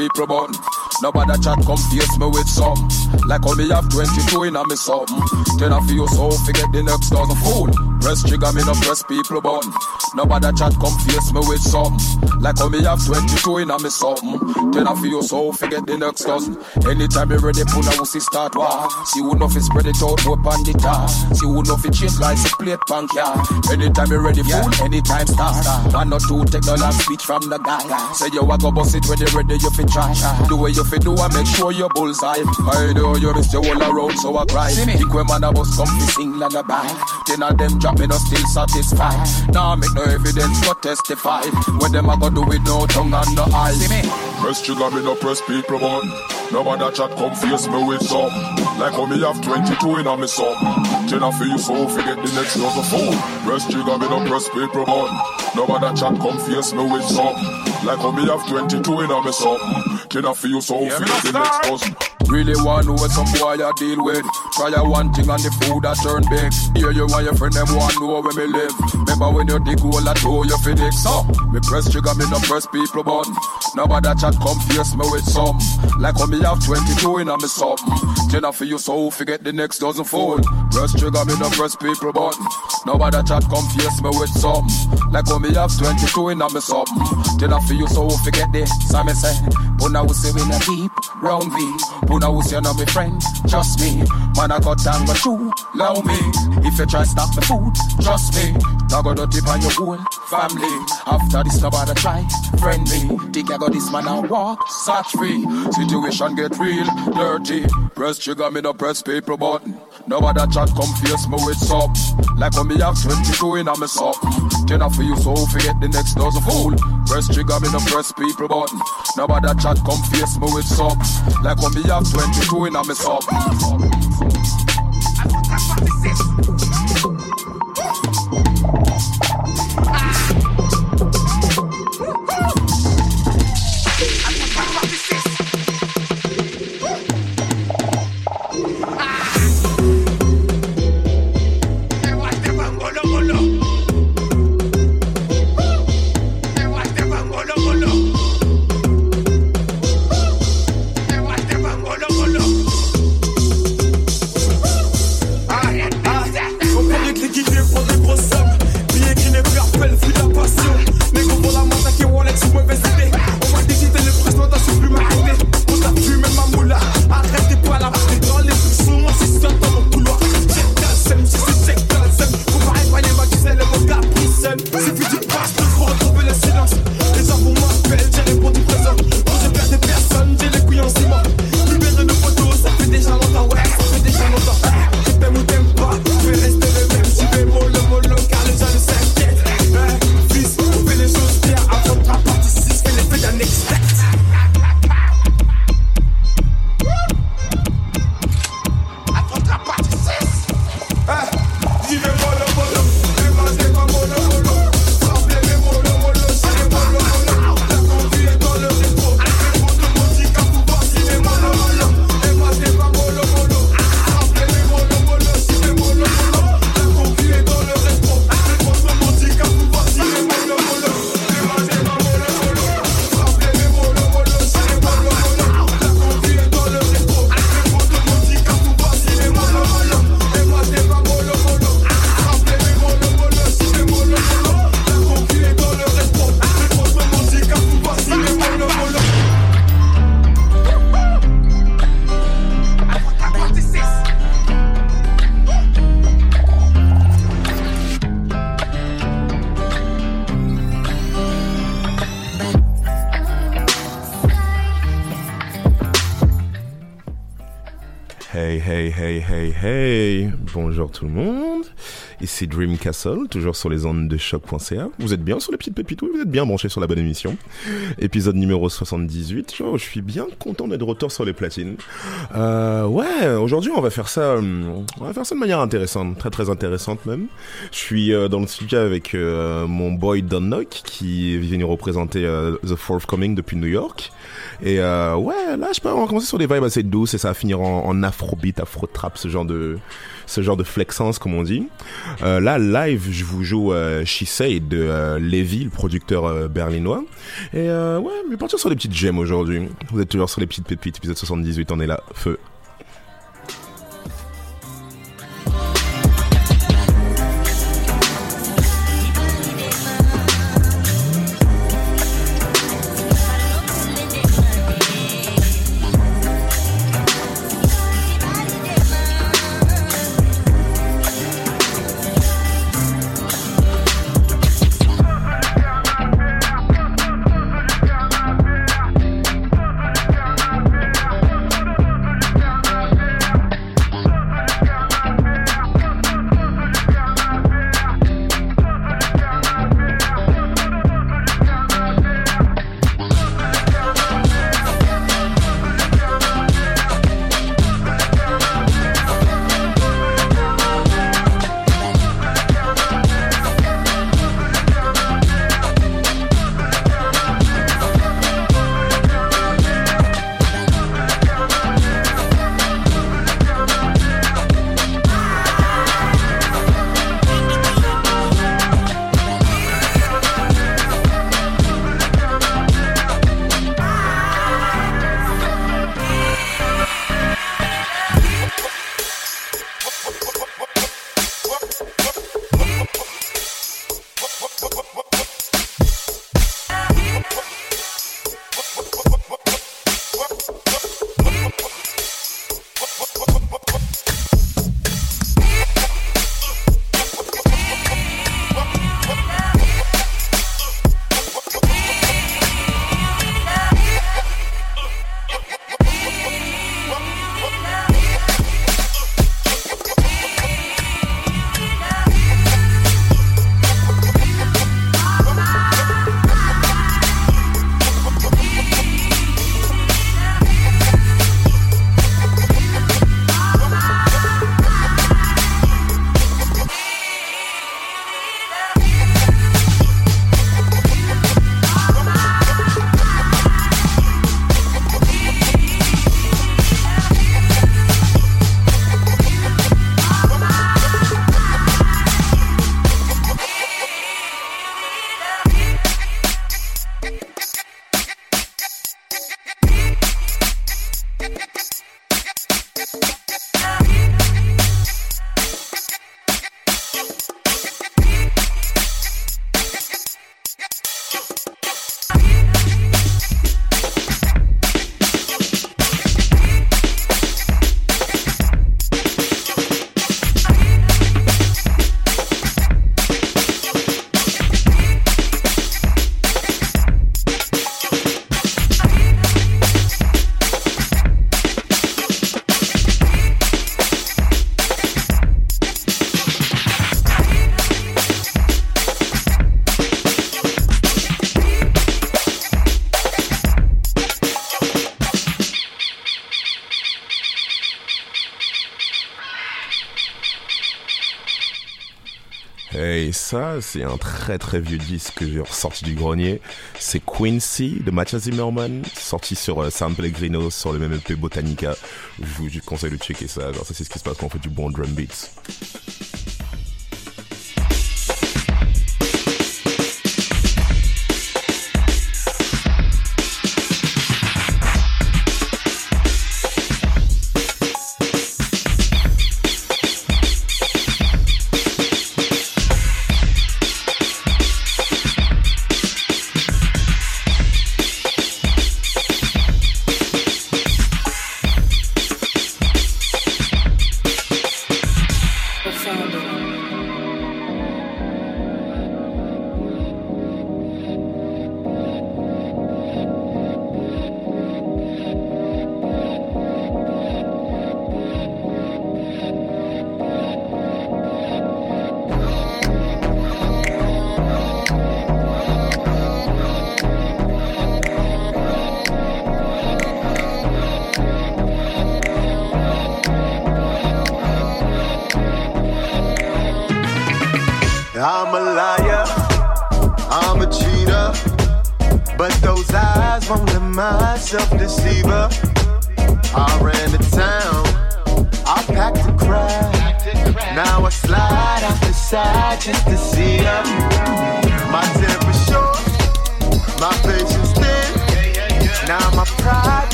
people button. Nobody chat come face me with some. Like how me have 22 in a me something. Then I feel so forget the next dozen fool. Press trigger, me no press people button. Nobody chat come face me with some. Like how me have 22 in a me something. Then I feel so forget the next dozen. Anytime you ready, put a wussy start war. See who know fi spread it out, whip on the tar. See who know fi change like a plate punk yeah. Anytime you ready, fool, anytime start. One or two take no last speech from the guy. Say you a go bust it when you ready, you fi try. Do what you fi do and make sure you bullseye. I know you miss your whole around, so I cry. Think when man a bus come fi sing lullaby. Ten of them drop me no still satisfied. Now make no evidence go testify. What them a go do with no tongue and no eyes. Press trigger, me no press people button. Nobody chat come face me with some. Like how me have 22 in a me something. Ten I feel so forget the next dozen fool. Press trigger, me no press people button. Nobody chat come face me with some. Like how me have 22 in a me something. Ten I feel so forget the next dozen. Really want to know some boy I deal with. Try a one thing and the food that turn big. Here you and your friend them want to know where me live. Remember when you dig hole I told you fi dig. So me press trigger, me no press people button. Nobody chat come face me with some. Like how me have 22 in a me something. I feel you so forget the next dozen fold. Press trigger, me no press people button. Nobody chat come face me with some. Like how me have 22 in a me something. I feel you so forget this. So me say, Puna will say we in a deep round V. Puna will say no me friend, trust me. Man I got down but true, love me. If you try stop the food, trust me. Now go dirty on your whole family. After this nobody try, friend me. Think I got this man and walk, search free. Situation get real, dirty. Press trigger, me no press people button. Nobody chat come face me with some. Like when me have 22 in a me something. Ten for you so forget the next dozen fool. Press trigger, me no press people button. Nobody chat come face me with some. Like when me have 22 in a me something. Hey. Bonjour tout le monde. Ici Dream Castle, toujours sur les ondes de choc.ca. Vous êtes bien sur les petites pépites, oui, vous êtes bien branchés sur la bonne émission. Épisode numéro 78. Oh, je suis bien content d'être de retour sur les platines. Euh, ouais, aujourd'hui on va faire ça, hum, on va faire ça de manière intéressante, très très intéressante même. Je suis euh, dans le studio avec euh, mon boy Don Nock qui vient nous représenter euh, The Forthcoming depuis New York. Et ouais, là, je peux on commencer sur des vibes assez douces et ça va finir en, en afrobeat, afro-trap, ce genre de ce genre de flexence comme on dit. Euh, là, live, je vous joue euh, She Say de euh, le producteur euh, berlinois. Et euh, ouais, mais partir sur des petites gemmes aujourd'hui. Vous êtes toujours sur les petites pépites, épisode 78, on est là, feu. C'est un très très vieux disque que j'ai ressorti du grenier. C'est Quincy de Mathias Zimmerman, sorti sur euh, San Pellegrino, sur le même EP Botanica. Je vous je vous conseille de checker ça. Genre, ça, c'est ce qui se passe quand on fait du bon drum beats.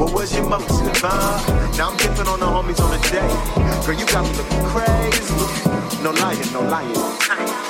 What was your motive, huh? Now I'm dipping on the homies on the day. Girl, you got me looking crazy. No lying, no lying.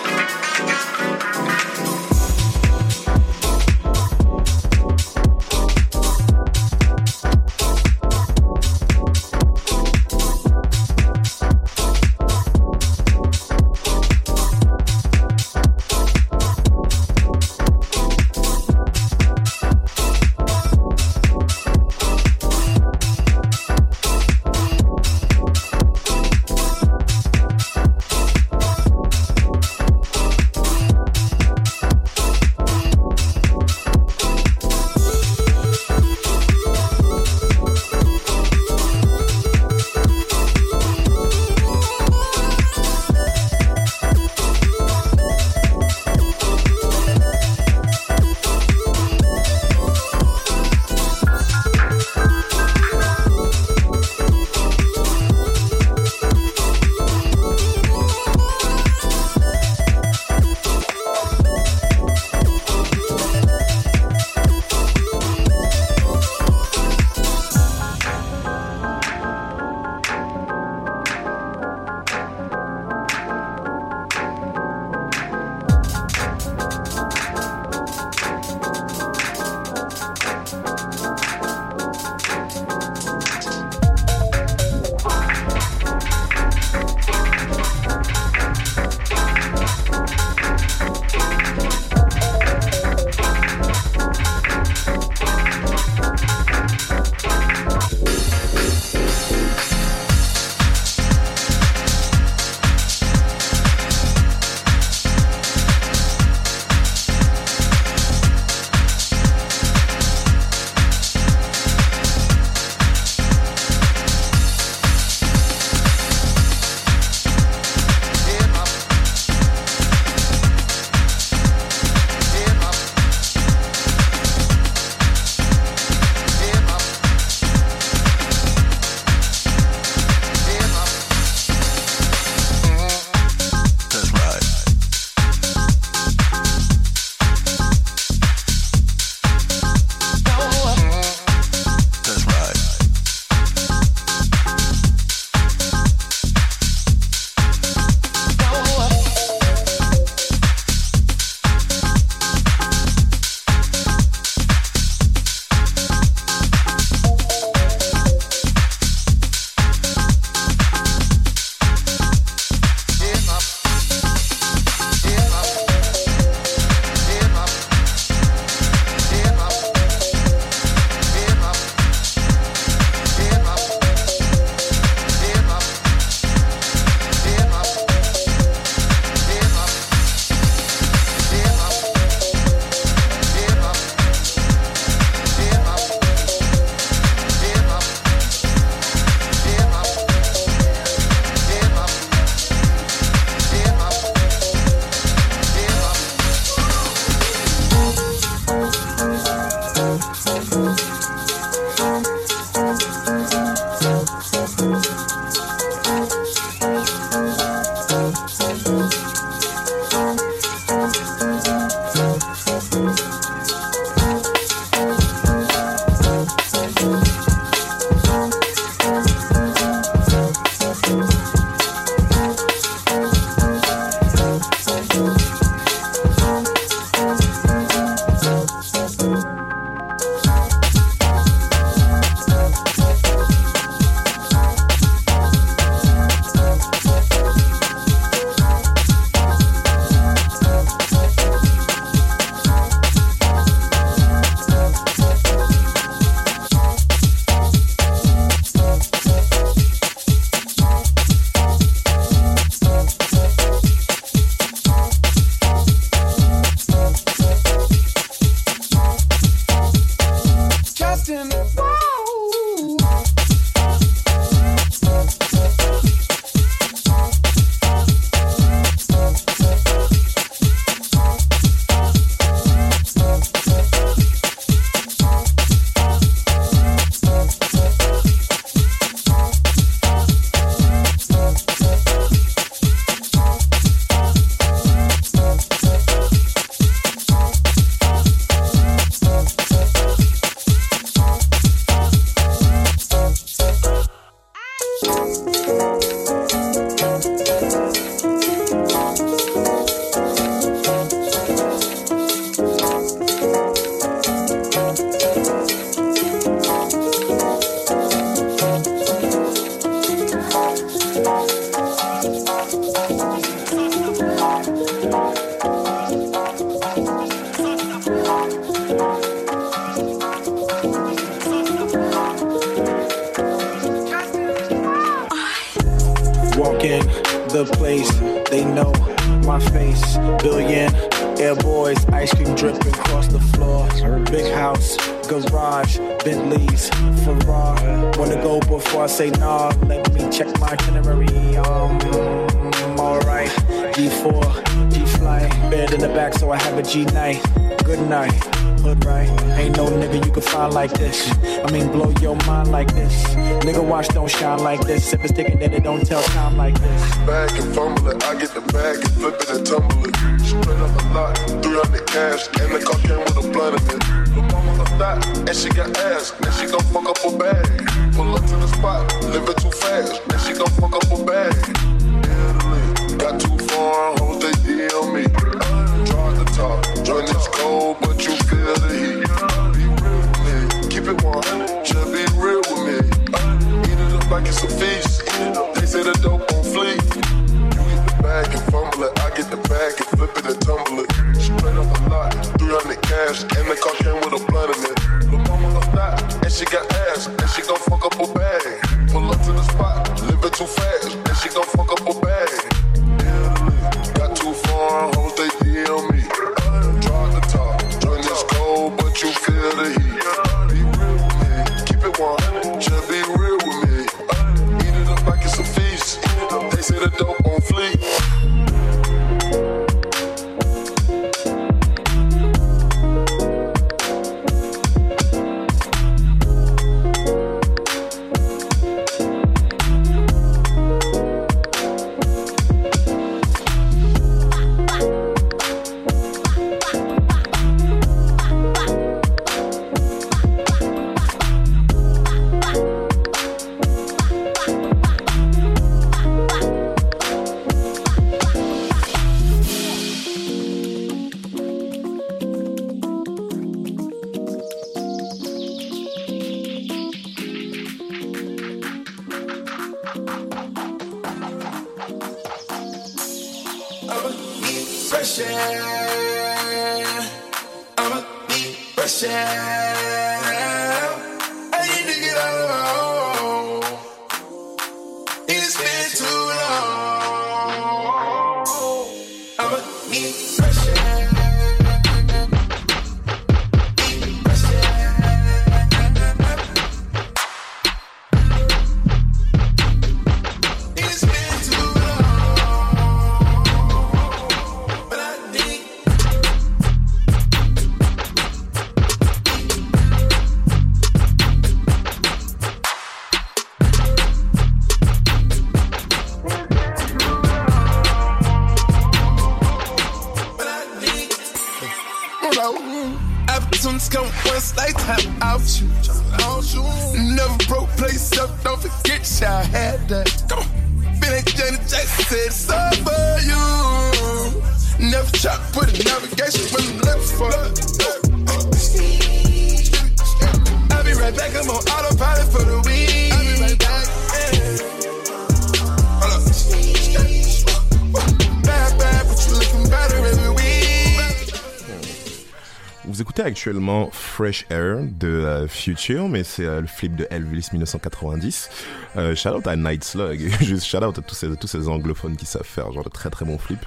actuellement Fresh Air de euh, Future, mais c'est euh, le flip de Elvis 1990. Euh, shout out à Night Slug, juste shout out à tous ces, anglophones qui savent faire genre de très très bons flips.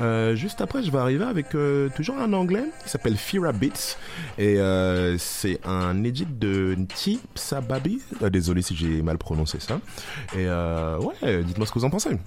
Euh, juste après, je vais arriver avec toujours un anglais qui s'appelle Fira Beats et c'est un edit de Nti Sababi. désolé si j'ai mal prononcé ça. Et ouais, dites-moi ce que vous en pensez.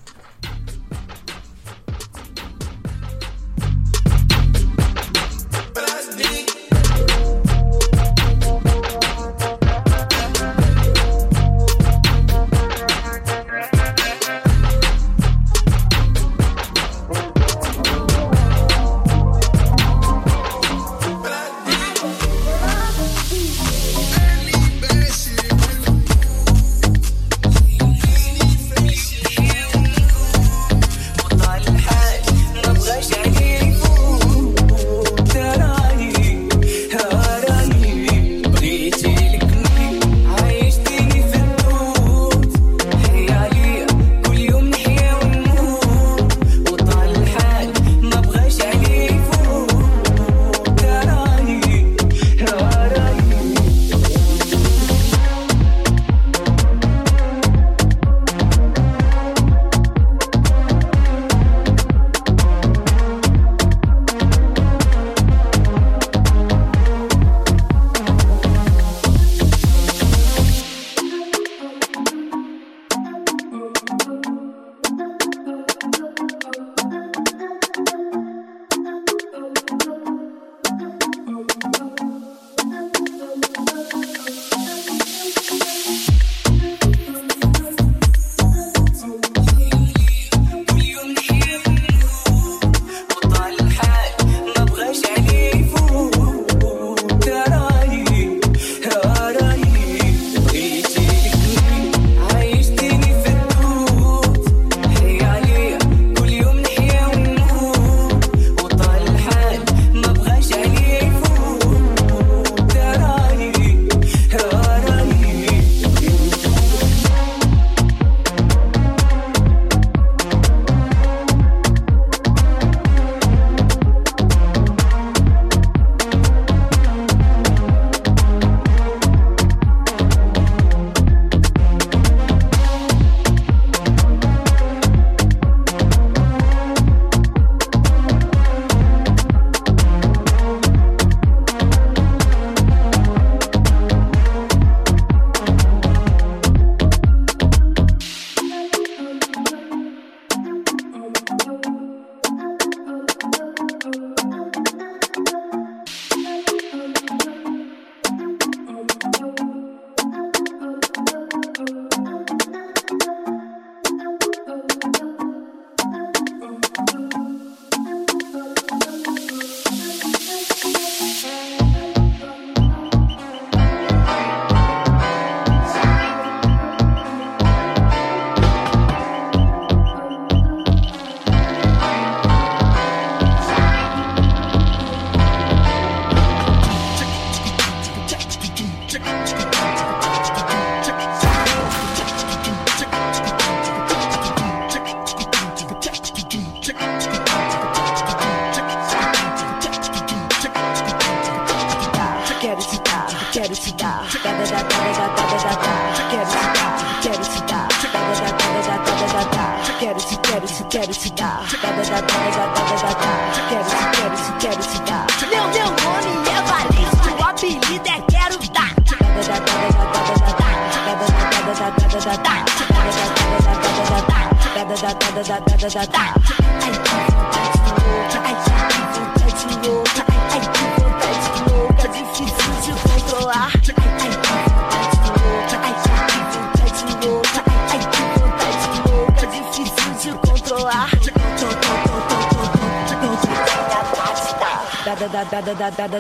да, да, да, да,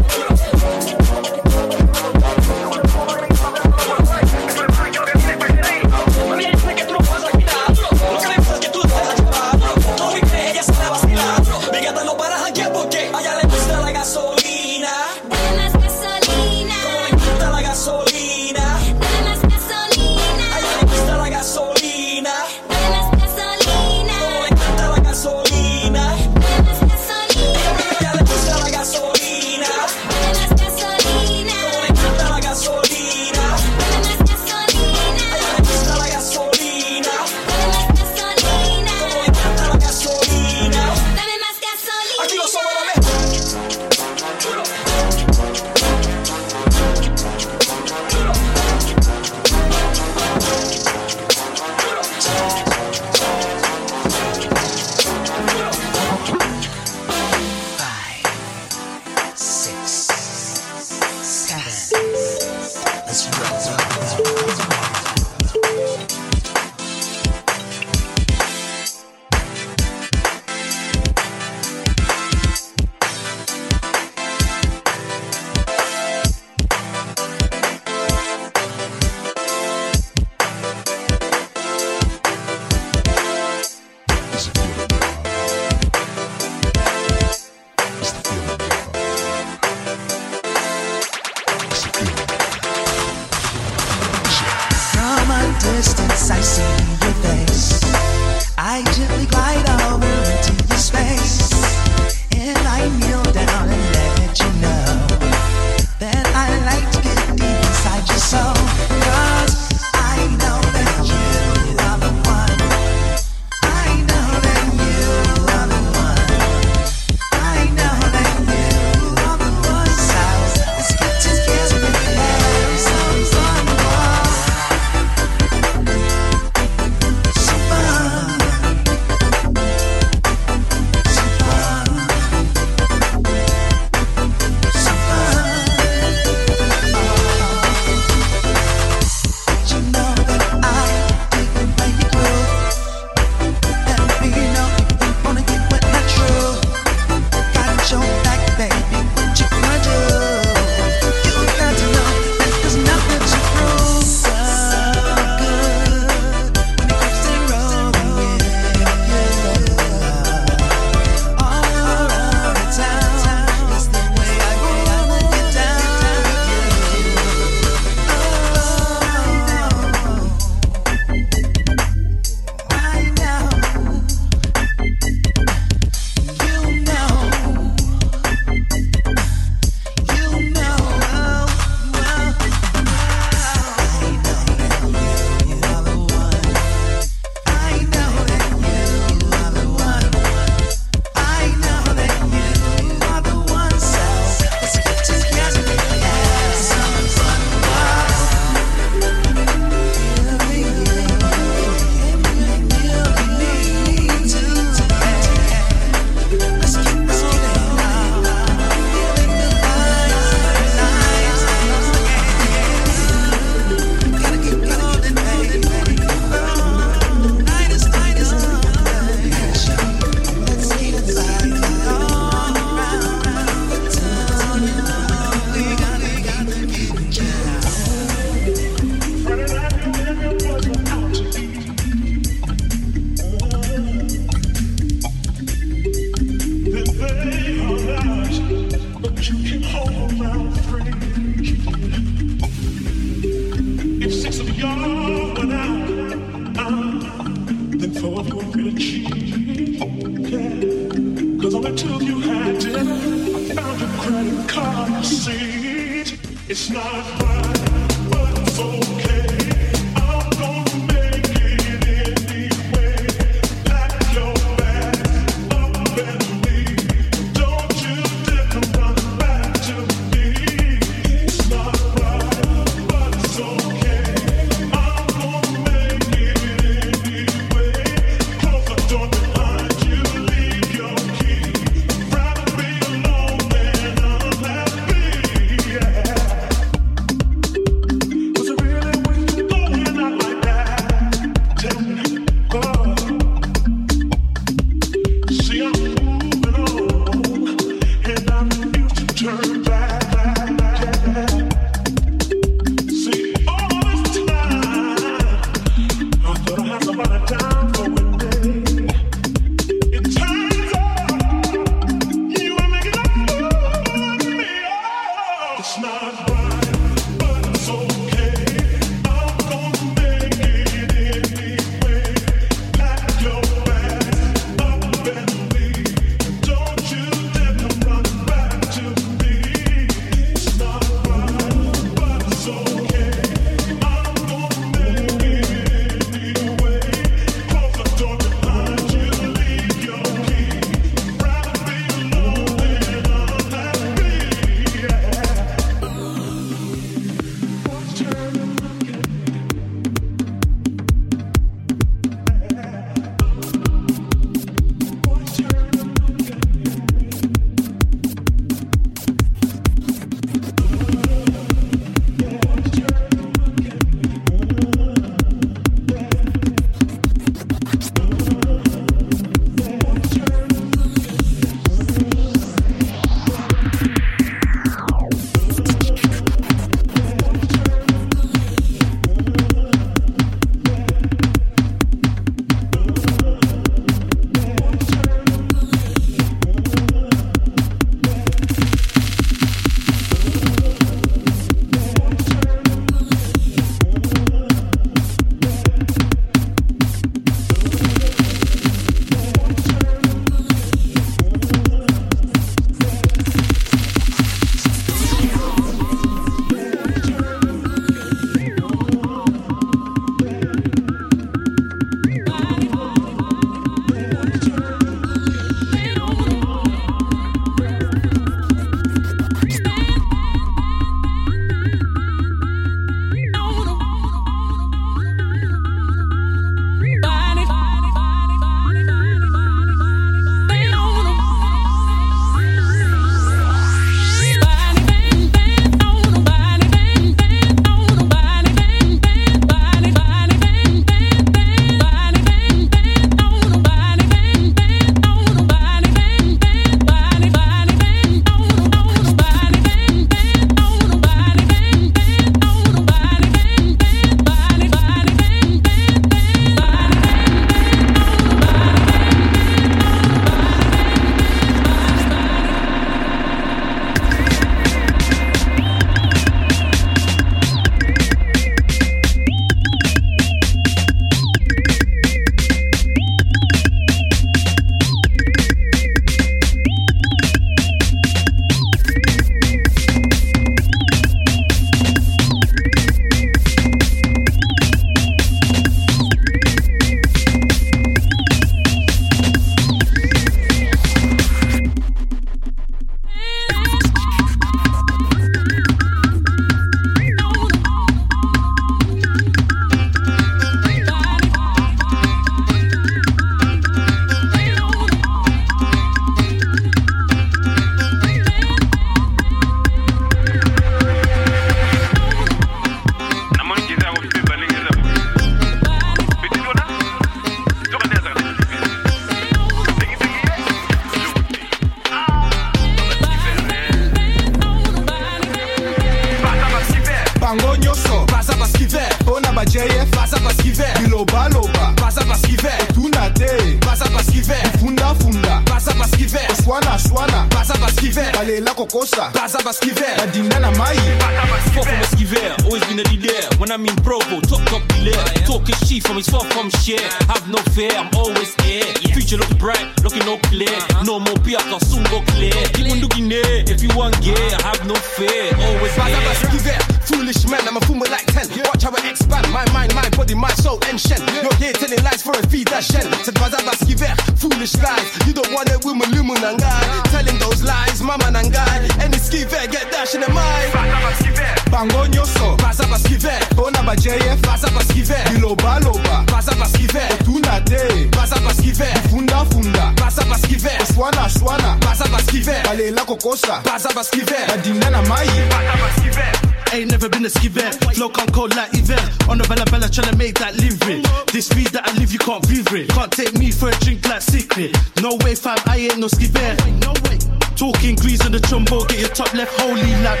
Talking grease the trombo, get your top left holy like.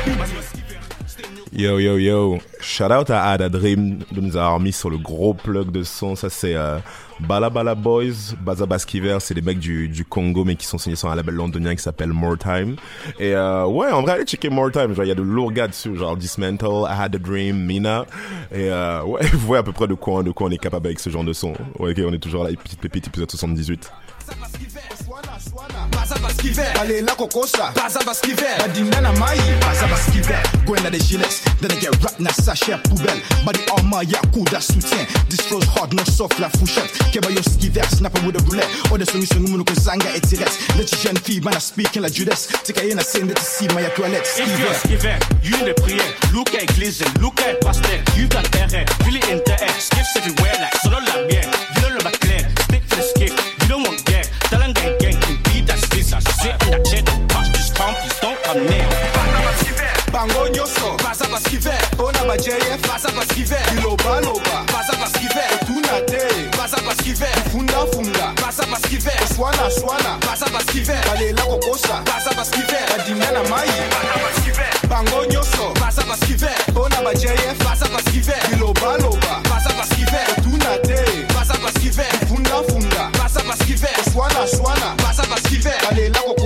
Yo yo yo, shout out à Ada Dream de nous avoir mis sur le gros plug de son. Ça c'est euh, Bala Bala Boys, Baza Baskiver, c'est des mecs du, du Congo mais qui sont signés sur un label londonien qui s'appelle More Time. Et euh, ouais, en vrai, allez checker More Time. Genre il y a de lourds gars dessus, genre Dismantle, I Had a Dream, Mina. Et euh, ouais, vous voyez à peu près de quoi, de quoi on est capable avec ce genre de son. Ouais, on est toujours là, petite pépite, épisode 78. Baza baskiver. Balela kokosa Baza baskiver. Badindana mai Baza baskiver. Going at the gilets Then I get rap na sachet poubelle. Body armor y'a coup de soutien. This flows hard not soft la fouchette Keba yo skiver Snapper with a bullet Or the songi songi munu kozanga etires Let you jeune fille Man I speaking la Judas. Tika yena saying that to see my toilette If you're a Skiver skiver, you the prayer. Look at glazing, look at pastel. You got error, feel it in the air. Skips everywhere like solo la bien. You don't know clear, stick that chair, don't touch this calm, please don't come near. Bango nyoso Baza baskiver Bona loba te Baza baskiver Funda funda Baza baskiver Swana swana Baza baskiver Balela kokosa Baza baskiver Badindana mai Baza baskiver Bango nyoso Bona loba baskiver Swana Baza baskiver Balela kokosa Baza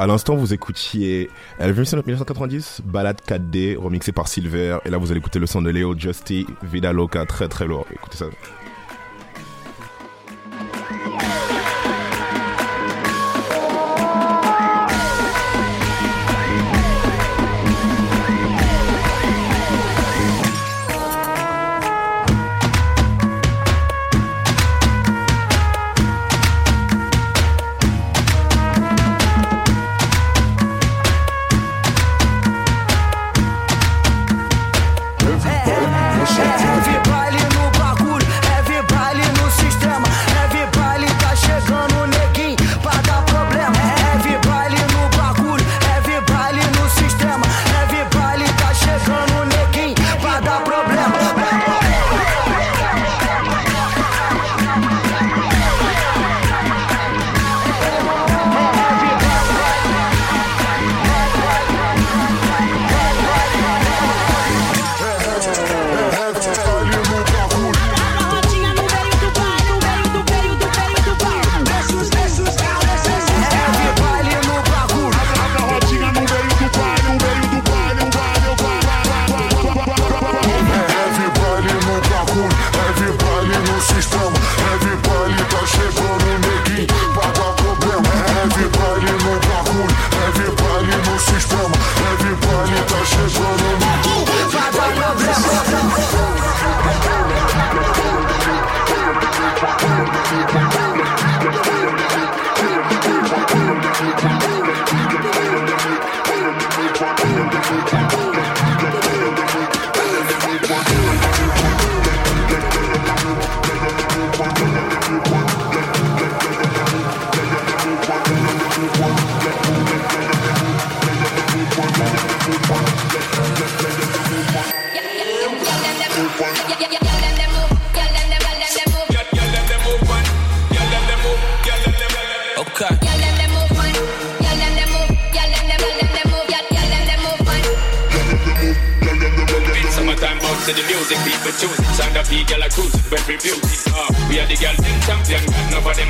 à l'instant, vous écoutiez Elvis 1990, balade 4D, remixé par Silver. Et là, vous allez écouter le son de Léo Justy, Vida Loca, très très lourd. Écoutez ça.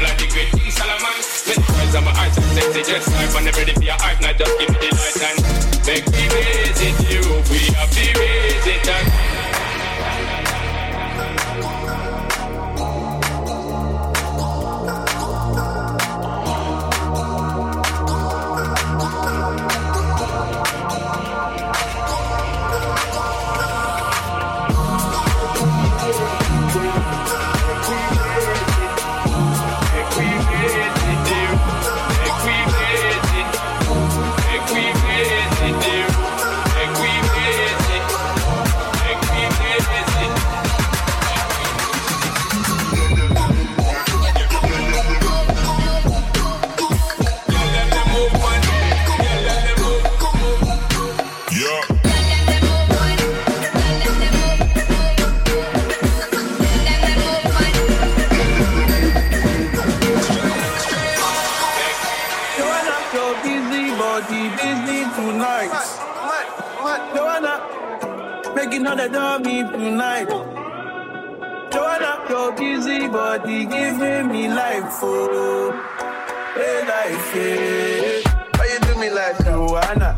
I'm like the great King Solomon. Let me rise on my eyes and sexy just life. I'm ready for your hype, now just give me the light and body giving me life, oh, hey, life, yeah. Why you do me like Joanna?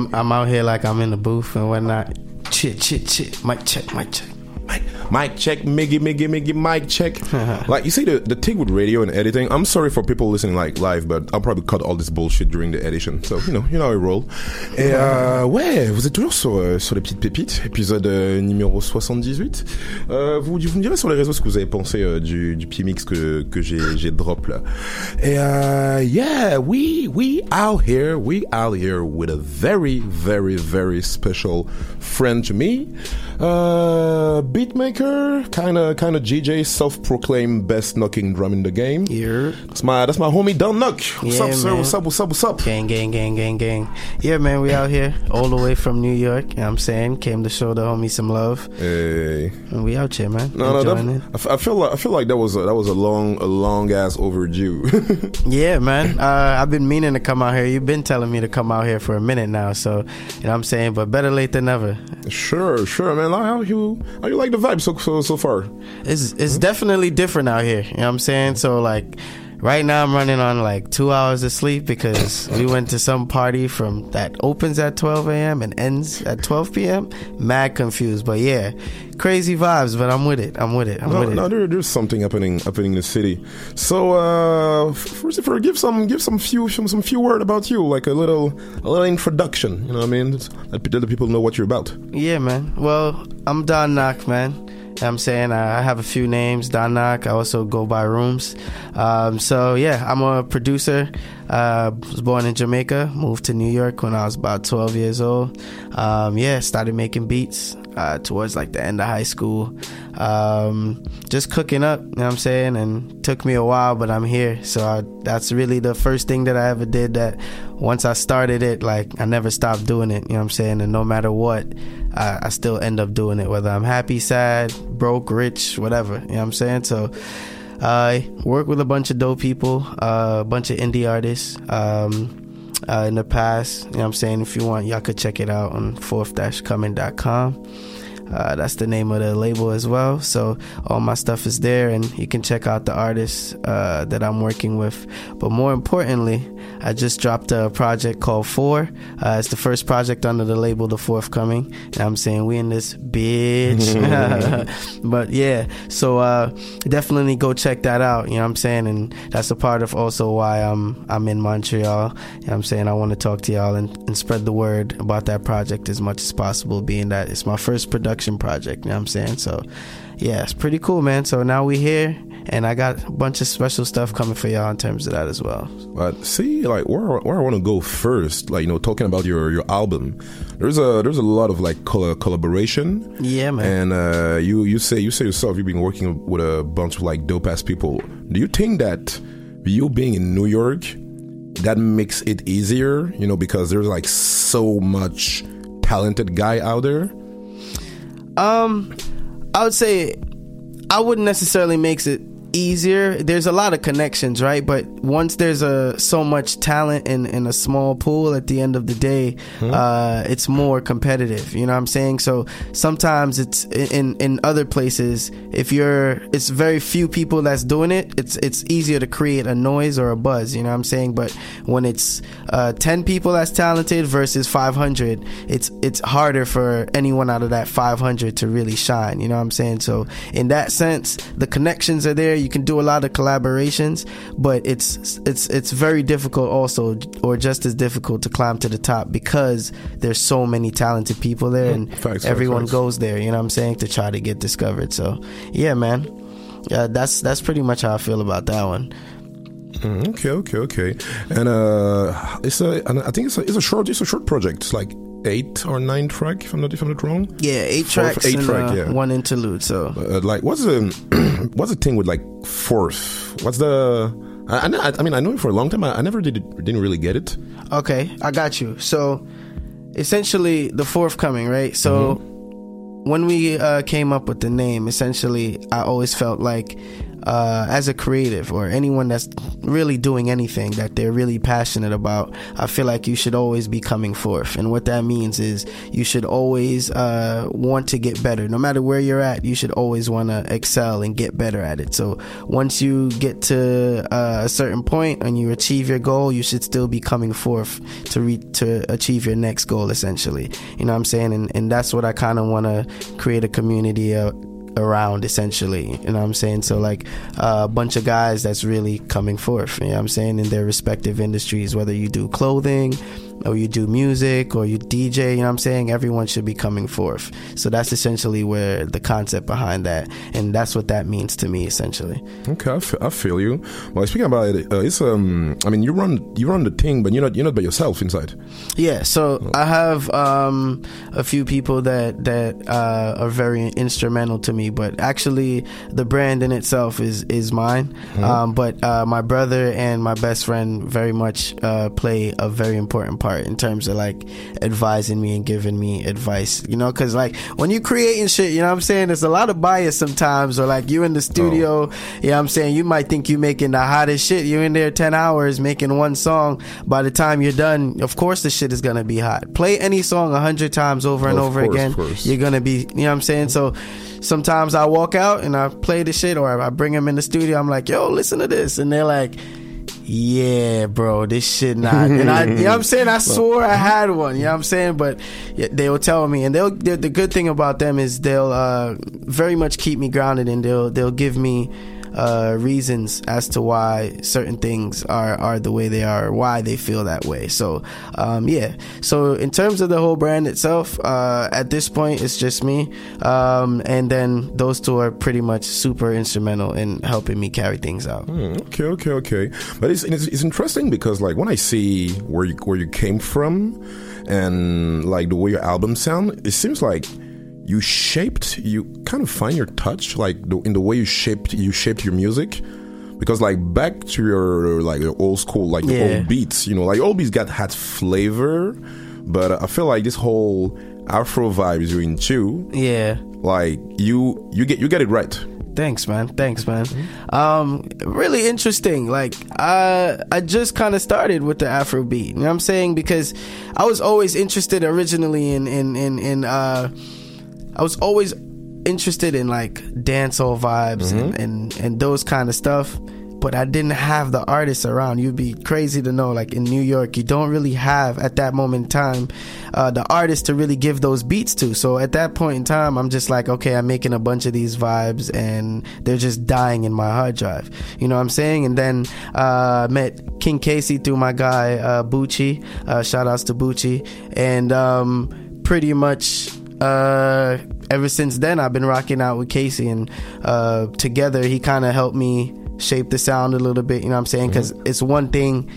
I'm I'm out here like I'm in the booth and whatnot. Chit chit chit. Mic check. Mic check. Mic check, Miggy, Miggy, Miggy, mic check. like you see the the thing with radio and editing. I'm sorry for people listening like live, but I'll probably cut all this bullshit during the edition. So you know, you know how I roll. Et euh, ouais, vous êtes toujours sur euh, sur les petites pépites, épisode euh, numéro 78. Euh, vous vous me direz sur les réseaux ce que vous avez pensé euh, du du pied mix que que j'ai j'ai drop là. Et euh, yeah, we we out here, we out here with a very very very special friend to me, uh, kind of kind of GJ, self-proclaimed best knocking drum in the game. Yeah, that's my that's my homie Don Knock. What's Yeah, up, sir? What's up? What's up? What's up? Gang, gang, gang, gang, gang. Yeah, man, we out here all the way from New York. You know I'm saying? Came to show the homie some love. Hey. And we out here, man. No, no, that. I, I feel like I feel like that was a, that was a long a long ass overdue. Yeah, man. Uh, I've been meaning to come out here. You've been telling me to come out here for a minute now. So, you know what I'm saying? But better late than never. sure, sure, man. How you how you like the vibe so so so far? It's it's definitely different out here. You know what I'm saying? So like right now I'm running on like two hours of sleep because we went to some party from that opens at 12 a.m. and ends at 12 p.m. Mad confused, but yeah, crazy vibes. But I'm with it. I'm with it. I'm no, with it. no, there, there's something happening happening in the city. So, uh, first, for give some give some few some, some few word about you, like a little a little introduction. You know what I mean? Let the people know what you're about. Yeah, man. Well, I'm Don Knock, man. I'm saying I have a few names, Don Knock. I also go by Rooms. Um, so yeah, I'm a producer. Uh, was born in Jamaica, moved to New York when I was about 12 years old. Um, yeah, started making beats uh, towards like the end of high school. Um, just cooking up, you know what I'm saying? And took me a while, but I'm here. So I, that's really the first thing that I ever did that once I started it, like I never stopped doing it, you know what I'm saying? And no matter what, I, I still end up doing it, whether I'm happy, sad, broke, rich, whatever, you know what I'm saying? So I work with a bunch of dope people, uh, a bunch of indie artists. Um, uh, in the past, you know what I'm saying? If you want, y'all could check it out on fourth-coming.com. Uh, that's the name of the label as well. So all my stuff is there, and you can check out the artists uh, that I'm working with. But more importantly, I just dropped a project called Four. Uh, it's the first project under the label The Forthcoming, and I'm saying we in this bitch. but yeah, so uh, definitely go check that out. You know what I'm saying, and that's a part of also why I'm I'm in Montreal. You know what I'm saying I want to talk to y'all and, and spread the word about that project as much as possible, being that it's my first production project. You know what I'm saying? So yeah, it's pretty cool, man. So now we here, and I got a bunch of special stuff coming for y'all in terms of that as well. But see, like where where I want to go first, like you know, talking about your your album, there's a there's a lot of like color collaboration. Yeah, man. And uh, you you say you say yourself you've been working with a bunch of like dope ass people. Do you think that you being in New York that makes it easier? You know, because there's like so much talented guy out there. Um, I would say I wouldn't necessarily makes it easier. There's a lot of connections, right? But once there's a so much talent in in a small pool, at the end of the day, uh, it's more competitive. You know what I'm saying? So sometimes it's in in other places. If you're, it's very few people that's doing it. It's it's easier to create a noise or a buzz. You know what I'm saying? But when it's uh, ten people that's talented versus 500, it's it's harder for anyone out of that 500 to really shine. You know what I'm saying? So in that sense, the connections are there. You can do a lot of collaborations, but it's it's it's very difficult also, or just as difficult to climb to the top because there's so many talented people there, and Facts, everyone facts. goes there. You know what I'm saying? To try to get discovered. So yeah, man. Yeah, that's that's pretty much how I feel about that one. Mm, okay, okay, okay. And uh, it's a, and I think it's a, it's a short, it's a short project. It's like eight or nine track, if I'm not, if I'm not wrong. Yeah, eight Fourth- tracks eight and track, uh, yeah. one interlude. So Uh, like, what's the what's the thing with like fourth? What's the? I, I, I mean, I know it for a long time. I, I never did it, didn't really get it. Okay, I got you. So essentially, the forthcoming, right? So when we uh, came up with the name, essentially, I always felt like uh, as a creative or anyone that's really doing anything that they're really passionate about, I feel like you should always be coming forth. And what that means is you should always uh, want to get better. No matter where you're at, you should always want to excel and get better at it. So once you get to uh, a certain point and you achieve your goal, you should still be coming forth to re- to achieve your next goal. Essentially, you know what I'm saying, and and that's what I kind of want to create a community. Uh, around essentially. You know what i'm saying? So like uh, a bunch of guys that's really coming forth. You know what i'm saying? In their respective industries whether you do clothing or you do music or you dj you know what i'm saying everyone should be coming forth so that's essentially where the concept behind that and that's what that means to me essentially Okay, I fe- I feel you. Well, speaking about it, uh, it's um, I mean, you run you run the thing, but you're not you're not by yourself inside. Yeah, so I have um, a few people that that uh, are very instrumental to me, but actually the brand in itself is is mine. Mhm. Um, but uh, my brother and my best friend very much uh, play a very important part in terms of like advising me and giving me advice. You know, because like when you creating shit, you know what I'm saying. There's a lot of bias sometimes, or like you in the studio. Oh. You know what I'm saying. You might think you're making the hottest shit. You're in there ten hours making one song. By the time you're done, of course the shit is gonna be hot. Play any song a hundred times over and over course, again. course. You're gonna be. You know what I'm saying. So sometimes I walk out and I play the shit, or I bring them in the studio. I'm like, yo, listen to this, and they're like. Yeah, bro, this shit not. And I, you know what I'm saying? I swore I had one. You know what I'm saying? But they will tell me, and they'll. The, the good thing about them is they'll uh, very much keep me grounded, and they'll they'll give me uh, reasons as to why certain things are are the way they are, why they feel that way. So, um, yeah. So in terms of the whole brand itself, uh, at this point, it's just me, um, and then those two are pretty much super instrumental in helping me carry things out. Hmm, okay, okay, okay. But it's, it's it's interesting because like when I see where you where you came from, and like the way your album sound, it seems like you shaped you kind of find your touch like the, in the way you shaped you shaped your music. Because like back to your like your old school like Yeah. old beats, you know, like old beats got had flavor, but I feel like this whole Afro vibes you're into, Yeah. like you you get you get it right. Thanks, man. Thanks, man. Um, really interesting. Like, I I just kind of started with the Afro beat. You know what I'm saying? Because I was always interested originally in in in in uh, I was always interested in like dancehall vibes and, and and those kind of stuff. But I didn't have the artists around. You'd be crazy to know, like in New York, you don't really have at that moment in time uh, the artists to really give those beats to. So at that point in time, I'm just like, okay, I'm making a bunch of these vibes and they're just dying in my hard drive. You know what I'm saying? And then uh, met King Casey through my guy uh, Bucci. Uh, shout outs to Bucci. And um, pretty much uh, ever since then, I've been rocking out with Casey, and uh, together he kind of helped me shape the sound a little bit. You know what I'm saying? Because it's one thing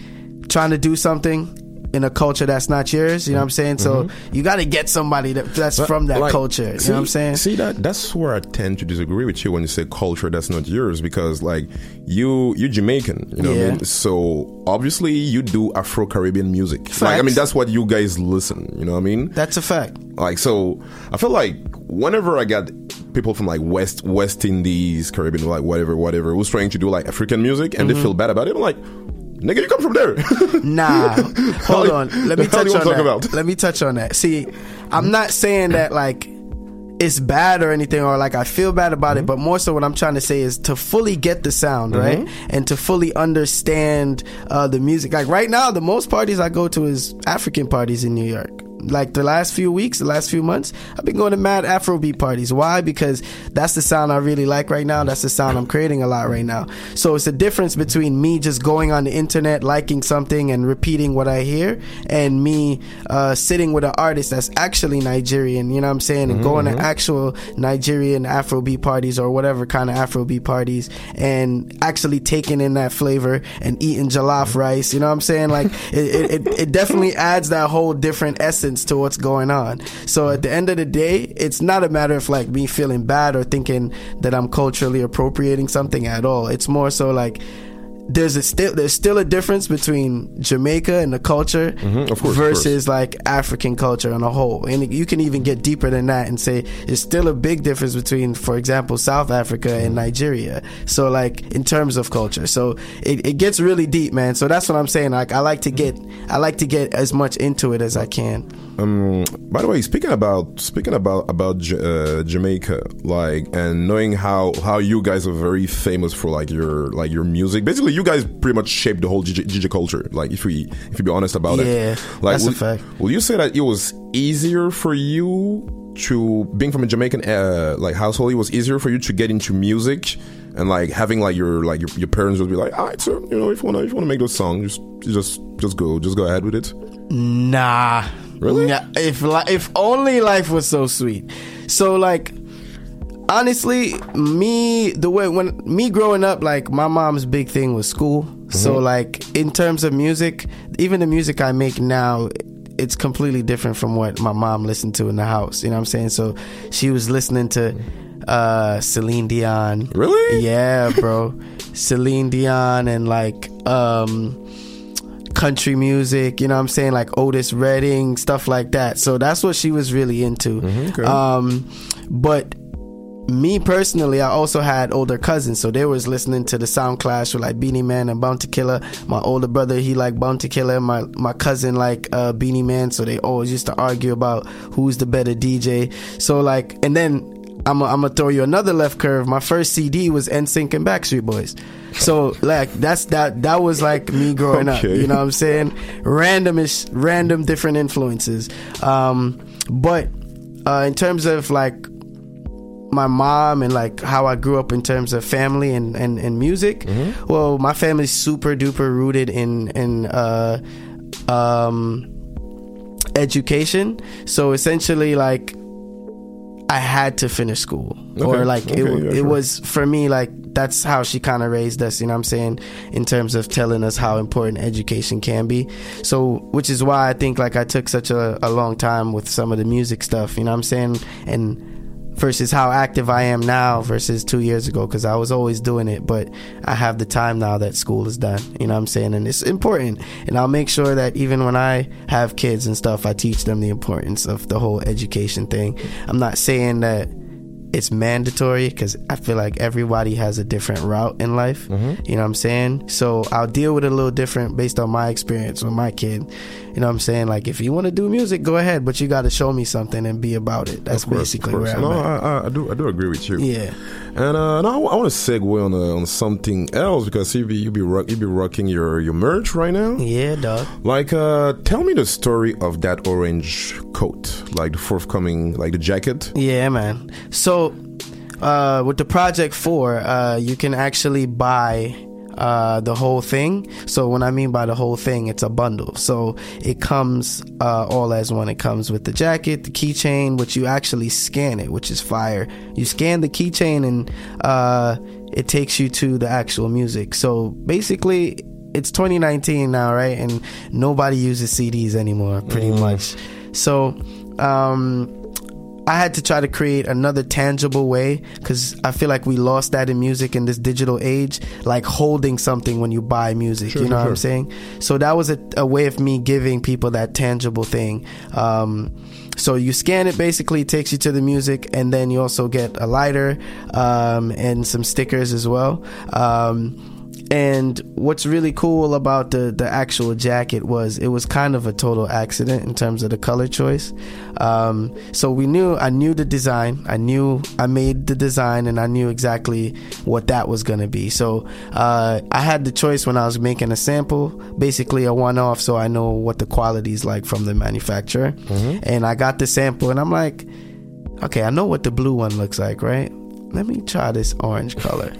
trying to do something in a culture that's not yours. You know what I'm saying? So you got to get somebody that, that's But, from that like, culture. You see- know what I'm saying? See that that's where I tend to disagree with you when you say culture that's not yours because like you you're Jamaican, you know what I mean? So obviously you do Afro Caribbean music. Like I mean that's what you guys listen, you know what I mean? That's a fact. Like so I feel like whenever I got people from like West West Indies, Caribbean, like whatever, whatever, who's trying to do like African music and they Mhm. feel bad about it, I'm like, nigga, you come from there. Nah, hold on. Let me touch on that. about? Let me touch on that. See, I'm not saying that like it's bad or anything or like I feel bad about Mm-hmm. it, but more so what I'm trying to say is to fully get the sound, right? Mhm. And to fully understand uh, the music. Like right now, the most parties I go to is African parties in New York. Like the last few weeks, the last few months, I've been going to mad Afrobeat parties. Why? Because that's the sound I really like right now. That's the sound I'm creating a lot right now. So it's a difference between me just going on the internet, liking something and repeating what I hear, and me uh, sitting with an artist that's actually Nigerian, you know what I'm saying? And mm-hmm, going to mm-hmm. actual Nigerian Afrobeat parties or whatever kind of Afrobeat parties and actually taking in that flavor and eating jollof mm-hmm. rice, you know what I'm saying? Like it, it, it definitely adds that whole different essence to what's going on. So at the end of the day, it's not a matter of like me feeling bad or thinking that I'm culturally appropriating something at all. It's more so like there's a still there's still a difference between Jamaica and the culture Mhm, of course, versus like African culture on a whole. And you can even get deeper than that and say there's still a big difference between, for example, South Africa and Nigeria. So like in terms of culture, so it, it gets really deep, man. So that's what I'm saying. Like I like to get I like to get as much into it as I can. Um, by the way, speaking about speaking about about J- uh, Jamaica, like and knowing how how you guys are very famous for like your like your music. Basically, you guys pretty much shaped the whole DJ, DJ culture. Like if we if you be honest about it, Yeah, like that's a fact. will you say that it was easier for you to being from a Jamaican uh, like household? It was easier for you to get into music. And like having like your like your, your parents would be like, all right, sir, you know, if you wanna if you wanna make those songs, just just just go just go ahead with it. Nah. Really? Nah, if li- if only life was so sweet. So like honestly, me the way when me growing up like my mom's big thing was school. So Mhm. like in terms of music, even the music I make now it's completely different from what my mom listened to in the house. You know what I'm saying? So she was listening to uh Celine Dion. Really? Yeah, bro. Celine Dion and like um country music, you know what I'm saying? Like Otis Redding, stuff like that. So that's what she was really into. okay. Um but me personally, I also had older cousins, so they was listening to the Sound Clash with like Beenie Man and Bounty Killer. My older brother, he liked Bounty Killer. My my cousin like uh, Beenie Man, so they always used to argue about who's the better DJ. So like, and then I'm gonna throw you another left curve. My first CD was NSYNC and Backstreet Boys. So like that's that that was like me growing up. You know what I'm saying? Randomish, random different influences. Um, but uh, in terms of like my mom and like how I grew up in terms of family and, and, and music. Well, my family's super duper rooted in in uh, um, education. So essentially, like I had to finish school, or Okay, like it, yeah, it sure. was for me like that's how she kind of raised us. You know what I'm saying in terms of telling us how important education can be. So which is why I think like I took such a, a long time with some of the music stuff. You know what I'm saying and versus how active I am now versus two years ago because I was always doing it, but I have the time now that school is done. You know what I'm saying? And it's important. And I'll make sure that even when I have kids and stuff, I teach them the importance of the whole education thing. I'm not saying that it's mandatory because I feel like everybody has a different route in life. Mm-hmm. You know what I'm saying? So I'll deal with it a little different based on my experience with my kid. You know what I'm saying? Like if you want to do music, go ahead, but you got to show me something and be about it. That's course, basically where I'm no, at. I, I, I do I do agree with you. Yeah. And uh, now I want to segue on uh, on something else because you be you be rock, you be rocking your your merch right now. Yeah, dog. Like, uh, tell me the story of that orange coat, like the forthcoming, like the jacket. Yeah, man. So, uh, with the Project 4, uh, you can actually buy uh, the whole thing. So, when I mean by the whole thing, it's a bundle. So, it comes uh, all as one. It comes with the jacket, the keychain, which you actually scan it, which is fire. You scan the keychain and uh, it takes you to the actual music. So, basically, it's 2019 now, right? And nobody uses CDs anymore, pretty much. So, um, I had to try to create another tangible way because I feel like we lost that in music in this digital age, like holding something when you buy music. Sure, you know sure, what I'm saying? So that was a, a way of me giving people that tangible thing. Um, so you scan it, basically it takes you to the music, and then you also get a lighter um, and some stickers as well. Um, and what's really cool about the the actual jacket was it was kind of a total accident in terms of the color choice. Um, so we knew I knew the design, I knew I made the design, and I knew exactly what that was gonna be. So uh, I had the choice when I was making a sample, basically a one off, so I know what the quality is like from the manufacturer. And I got the sample, and I'm like, okay, I know what the blue one looks like, right? Let me try this orange color.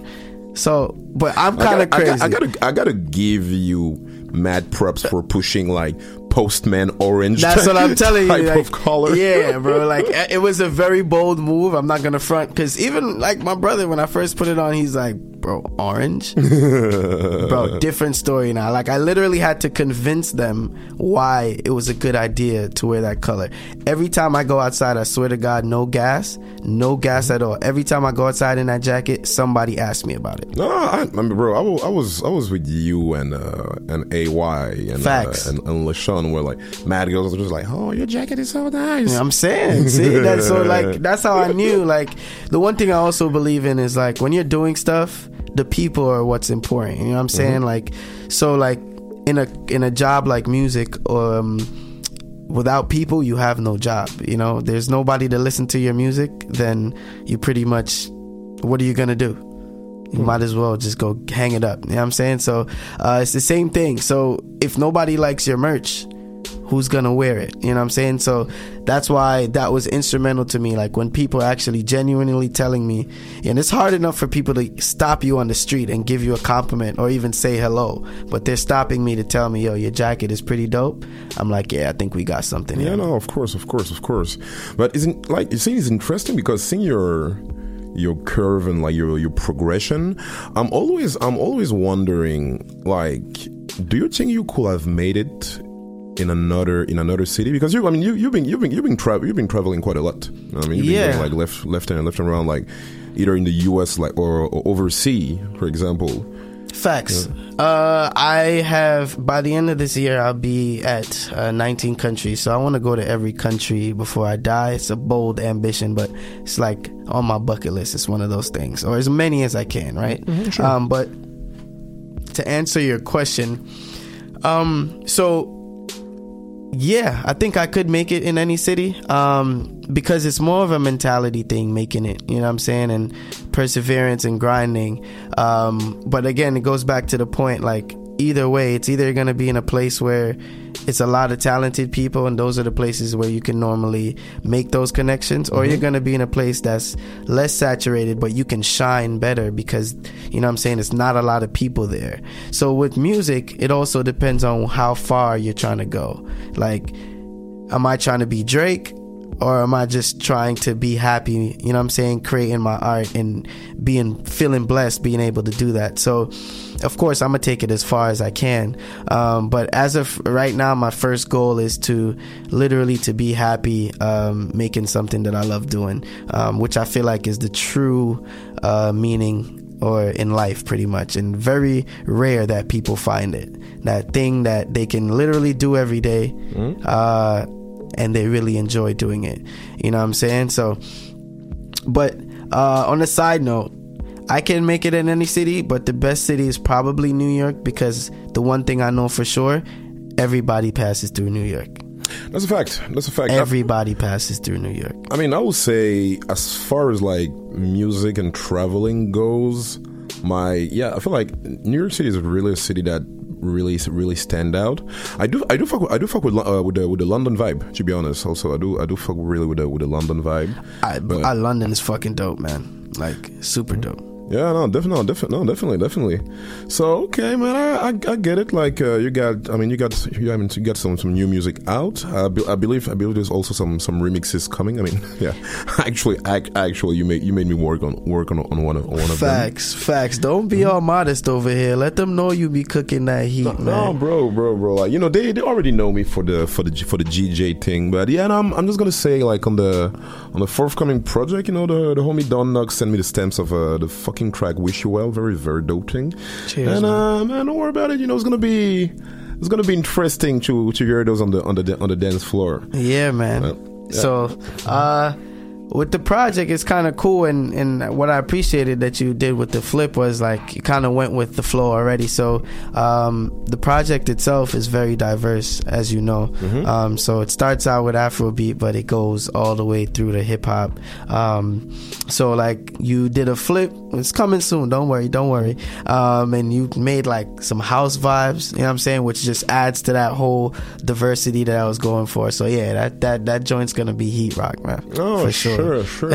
So, but I'm kind of crazy. I, got, I gotta I gotta give you mad props for pushing like postman orange. That's what I'm telling you. Type like, of color. Yeah, bro. Like it was a very bold move. I'm not gonna front because even like my brother, when I first put it on, he's like, bro, orange, bro, different story now. Like I literally had to convince them why it was a good idea to wear that color. Every time I go outside, I swear to God, no gas, no gas at all. Every time I go outside in that jacket, somebody asks me about it. No, I, I mean, bro, I I was I was with you and uh, and AY and Facts. uh, and, and LaShawn were like mad girls were just like, oh, your jacket is so nice. Yeah, I'm saying, see, that's so like that's how I knew. Like the one thing I also believe in is like when you're doing stuff, the people are what's important. You know what I'm saying? Mhm. Like so, like in a in a job like music, um, without people, you have no job. You know, there's nobody to listen to your music. Then you pretty much, what are you gonna do? You Hmm. might as well just go hang it up. You know what I'm saying? So uh, it's the same thing. So if nobody likes your merch, who's gonna wear it? You know what I'm saying? So that's why that was instrumental to me. Like when people actually genuinely telling me, and it's hard enough for people to stop you on the street and give you a compliment or even say hello, but they're stopping me to tell me, yo, your jacket is pretty dope. I'm like, yeah, I think we got something Yeah, here. no, of course, of course, of course. But isn't like you see, it's interesting because seeing your your curve and like your your progression, I'm always I'm always wondering like, do you think you could have made it? In another in another city because you I mean you you've been you've been you've been tra- you've been traveling quite a lot I mean you've been Yeah. going, like left left and left and around like either in the U.S. like or, or overseas for example Facts. Uh, I have by the end of this year, I'll be at uh, 19 countries. So I want to go to every country before I die. It's a bold ambition, but it's like on my bucket list. It's one of those things, or as many as I can, right? sure. Um, but to answer your question, um, so yeah, I think I could make it in any city um, because it's more of a mentality thing making it, you know what I'm saying? And perseverance and grinding. Um, but again, it goes back to the point like, either way, it's either going to be in a place where it's a lot of talented people, and those are the places where you can normally make those connections, or you're mm-hmm. going to be in a place that's less saturated, but you can shine better because, you know what I'm saying, it's not a lot of people there. So with music, it also depends on how far you're trying to go. Like, am I trying to be Drake? Or am I just trying to be happy, you know what I'm saying, creating my art and being feeling blessed, being able to do that. So of course I'm gonna take it as far as I can. Um, but as of right now, my first goal is to literally to be happy, um, making something that I love doing, um, which I feel like is the true uh, meaning or in life pretty much and very rare that people find it that thing that they can literally do every day, uh, and they really enjoy doing it you know what i'm saying so but uh, on a side note I can make it in any city, but the best city is probably New York because the one thing I know for sure, everybody passes through New York. That's a fact. That's a fact. Everybody passes through New York. I mean, I would say as far as like music and traveling goes, my yeah, I feel like New York City is really a city that really really stand out. I do I do fuck with, I do fuck with uh, with the with the London vibe. To be honest, also I do I do fuck really with the with the London vibe. I, But- I London is fucking dope, man. Like super dope. Yeah, no, definitely, no, definitely, no, definitely, definitely. So okay, man, I, I, I get it. Like, uh, you got, I mean, you got, you, I mean, you got some, some new music out. I, be, I believe, I believe there's also some, some remixes coming. I mean, yeah, actually, ac- actually, you made, you made me work on, work on, on one, of, on one of them. Facts, facts. Don't be all modest over here. Let them know you be cooking that heat, man. No, bro, bro, bro. Like, you know, they, they already know me for the, for the, for the GJ thing. But yeah, I'm, I'm just gonna say, like, on the, on the forthcoming project, you know, the, the homie Don Knox sent me the stamps of uh, the fucking track "Wish You Well." Very, very doting. Cheers, and man. uh, man, don't worry about it. You know, it's gonna be, it's gonna be interesting to to hear those on the on the on the dance floor. Yeah, man. yeah. So, uh, with the project, it's kind of cool, and and what I appreciated that you did with the flip was like you kind of went with the flow already. So, um, the project itself is very diverse, as you know. Um, so it starts out with Afrobeat, but it goes all the way through to hip hop. Um, so like you did a flip, it's coming soon. Don't worry, don't worry. Um, and you made like some house vibes. You know what I'm saying, which just adds to that whole diversity that I was going for. So yeah, that that that joint's gonna be heat rock, man. Oh, for sure. Sure, sure,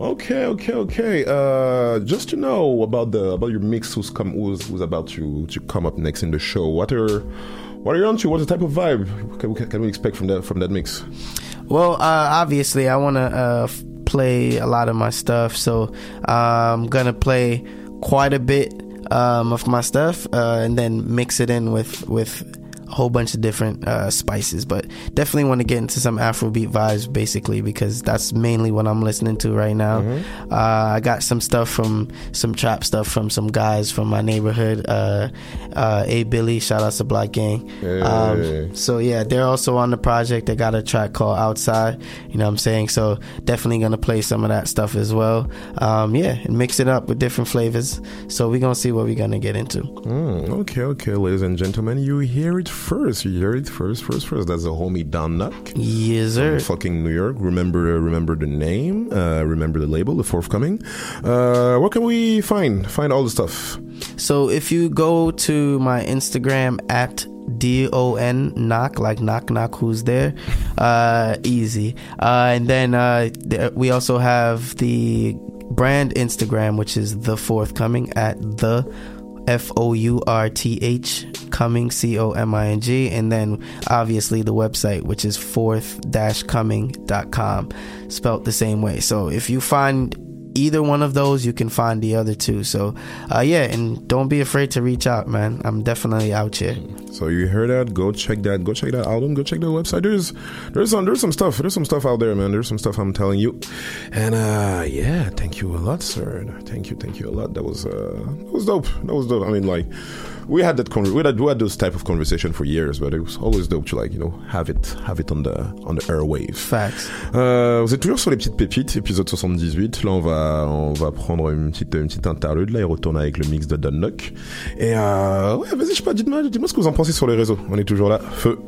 okay, okay, okay. Uh, just to know about the about your mix who's come who's, who's about to to come up next in the show. What are what are you onto? What's the type of vibe can, we- can we expect from that from that mix? Well, uh, obviously, I want to uh, f- play a lot of my stuff, so uh, I'm gonna play quite a bit um, of my stuff uh, and then mix it in with with a whole bunch of different uh, spices. But definitely want to get into some Afrobeat vibes, basically, because that's mainly what I'm listening to right now. Uh, I got some stuff from some trap stuff from some guys from my neighborhood. Uh, uh, A Billy, shout out to Black Gang. Hey. Um, so yeah, they're also on the project. They got a track called Outside. You know what I'm saying? So definitely gonna play some of that stuff as well. Um, yeah, and mix it up with different flavors. So we're gonna see what we're gonna get into. Mm, okay, okay, ladies and gentlemen, you hear it first. You heard it first, first, first. That's the homie Don Knock. Yes, sir. Fucking New York. Remember, uh, remember the name. Uh, remember the label, the fourthcoming. Uh, where can we find find all the stuff? So if you go to my Instagram at D O N knock like knock knock who's there, uh, easy. Uh, and then uh, there, we also have the brand Instagram, which is the fourthcoming at the F O U R T H coming C O M I N G and then obviously the website which is fourth coming.com spelt the same way. So if you find either one of those you can find the other two. So uh yeah, and don't be afraid to reach out, man. I'm definitely out here. So you heard that? Go check that. Go check that album. Go check the website. There's there's some there's some stuff. There's some stuff out there, man. There's some stuff I'm telling you. And uh yeah, thank you a lot, sir. Thank you, thank you a lot. That was uh that was dope. That was dope. I mean, like we had that con- we had we had those type of conversation for years, but it was always dope to like you know have it have it on the on the airwave. Facts. Euh, vous êtes toujours sur les petites pépites, épisode 78. Là, on va on va prendre une petite une petite interlude là et retourner avec le mix de Don Luck. Et euh, ouais, vas-y, je sais pas, dites-moi dites-moi ce que vous en pensez sur les réseaux. On est toujours là, feu.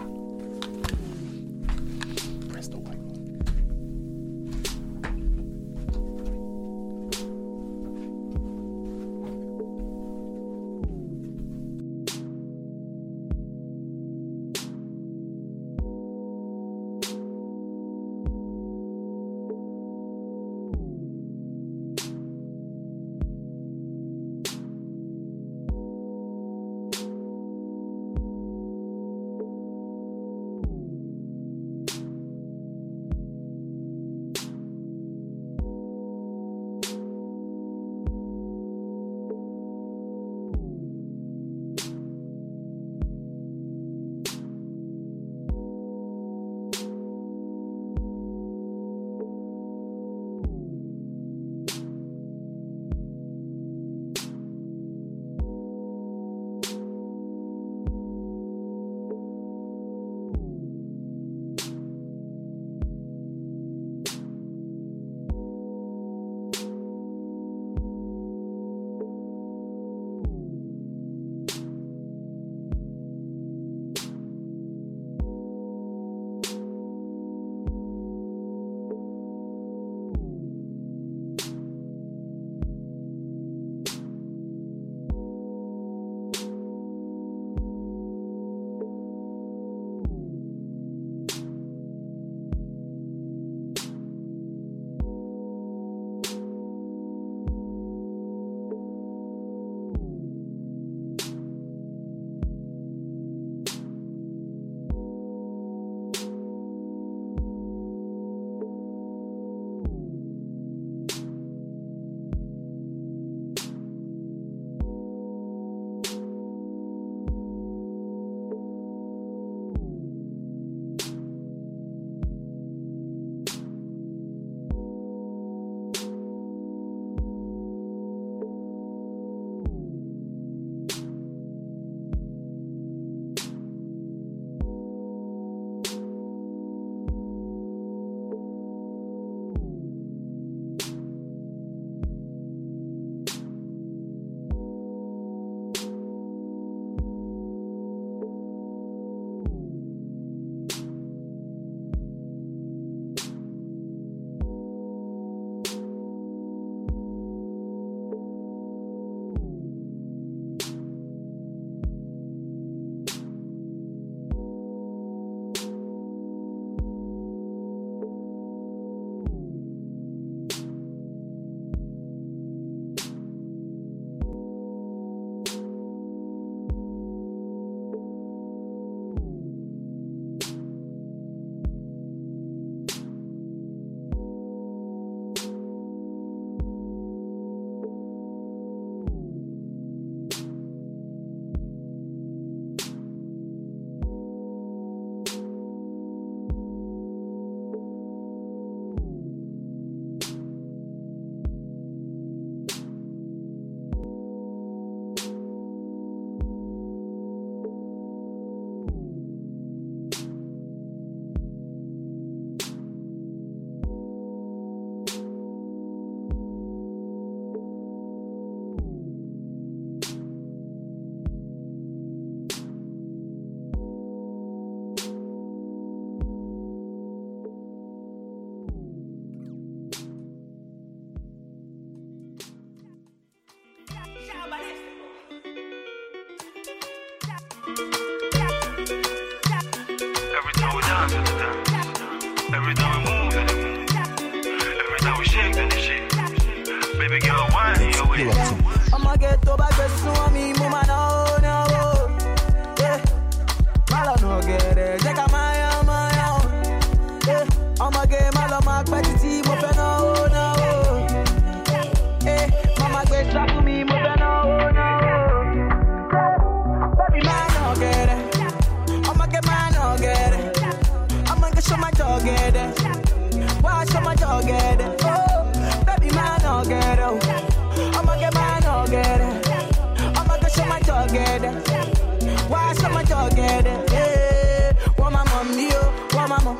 Get it? Yeah. Want my mommy, oh, want my mom.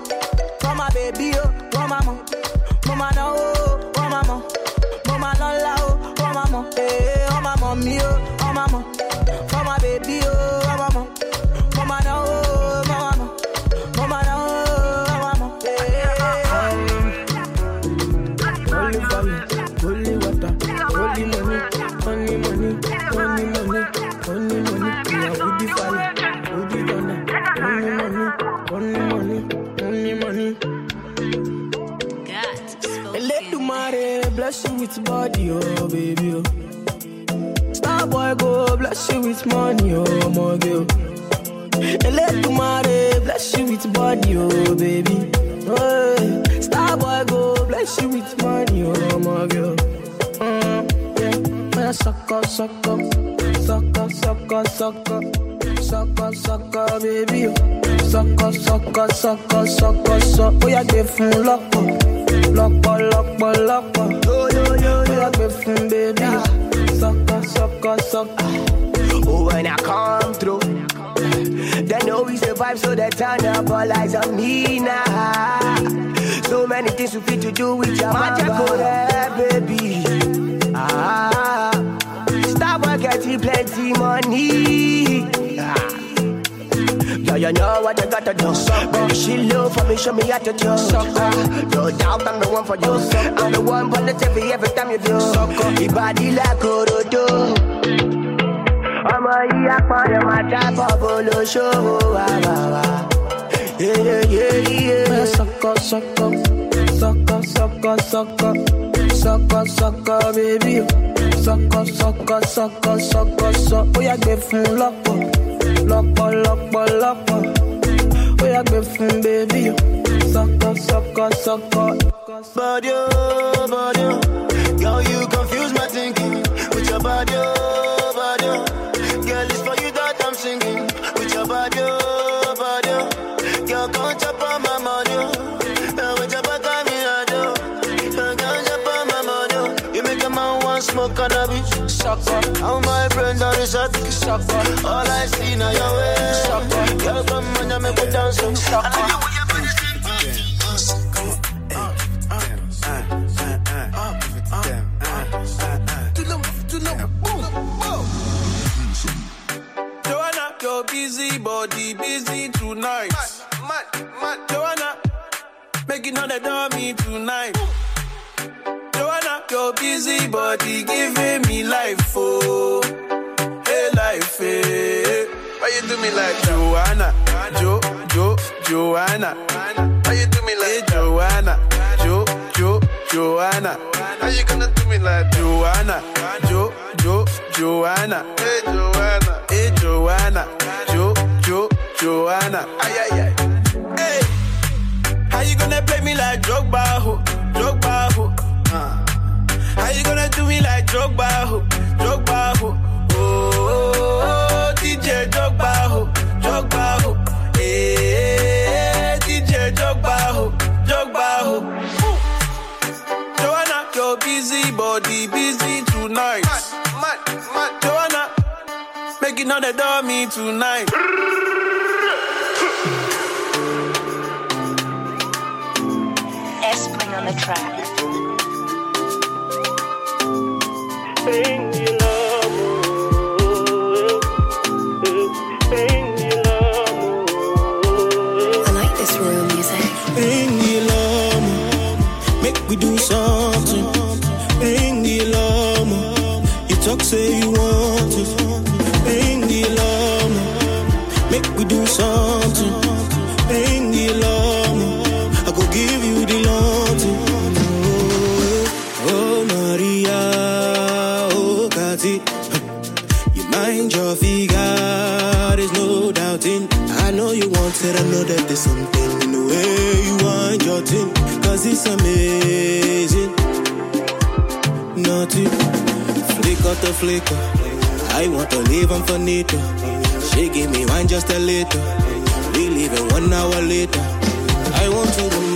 My baby, oh, my mom. Mama no, oh, want my. Mama no la, oh, want my mom. Yeah, want my mommy, oh, with body, oh baby. Oh. Star boy go bless you with money, oh my girl. Let the mare bless you with body, oh baby. Oh, star boy go bless you with money, oh my girl. Mm, yeah, sucker, sucker, sucker, sucker, sucker, sucker, sucker, baby. oh. Sucker, sucker, sucker, sucker, sucker. Oh, yeah, give him locker, locker, locker, locker. Yo, yo, yo, yo, give him baby. oh. Sucker, sucker, sucker. Oh, when I come through, they know we survive, so they turn up all eyes on me now. So many things we fit to do with your magic, go there, baby. Ah, stop work, getting plenty money. Ah. Yeah, you know what I gotta do. Baby, she love for me, show me how to do. Ah, no doubt I'm the one for you. I'm the one positive every time you do. Your body like Orodo. ọmọ yìí apọ̀nà máa dábọ̀ bó ló ṣòwò wá wá wá. Sucker, sucker, sucker, sucker, sucker, sucker, sucker, baby. Sucker, sucker, sucker, sucker, sucker. Oh, yeah, give him locker, locker. Oh, yeah, give him baby. Sucker, sucker, sucker. Body, body, girl, you confuse my thinking with your body, body. Girl, it's for you that I'm singing with your body, oh, body. oh. Girl, come chop on my money, want smoke cannabis, sucker. All my friends are the shot, sucker. All I see now your way, sucker. Girl, come on, you make me dance, sucker. Joanna, your busy body busy tonight. Joanna, making all the dummy tonight. Joanna, your busy body giving me life, oh, life, hey. Why you do me like Joanna, Jo, Jo, Joanna? Why you do me like hey, Joanna, Jo, Jo, Joanna? How you gonna do me like Joanna, Jo, Jo, Joanna? Hey Joanna, hey Joanna, Jo, Jo, Joanna? Ay ay ay. Hey, how you gonna play me like Drogba, ho, Drogba, ho? Uh. How you gonna do me like Drogba, ho, ho? Oh, DJ Drogba, ho, Drogba, ho. Hey, eh, DJ Drogba, ho, Drogba, ho. Joanna, your busy body busy tonight. Joanna, making all the dummy tonight. S-Spring on the track. I we do something. Bring the alarm. You talk, say you want it. Bring the alarm. Make we do something. Bring the alarm. I go give you the laundry. Oh, oh Maria, oh Kati. You mind your figure, there's no doubting. I know you want it, I know that there's something in the way you want your thing cause it's amazing. Nothing, flicker to flicker. I want to live on finito. She give me wine just a little. We leaving one hour later. I want to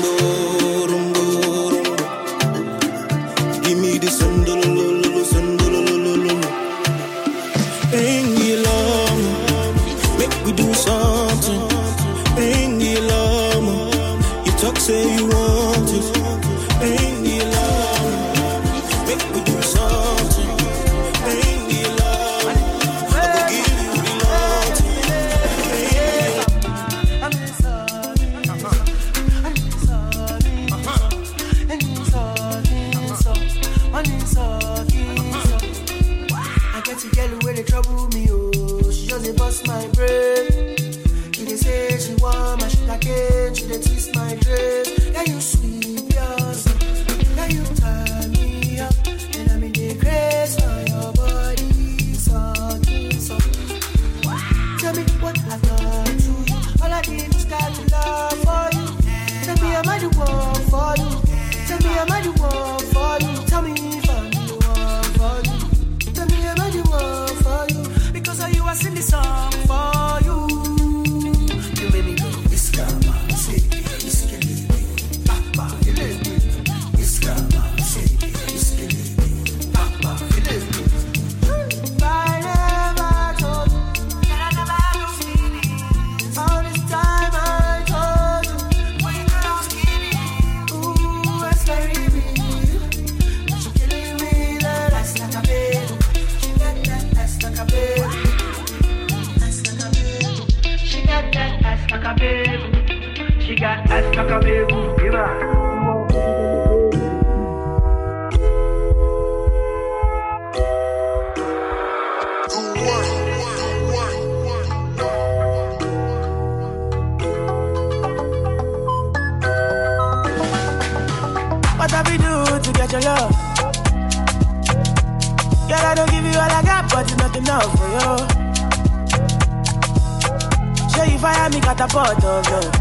you fire me of love.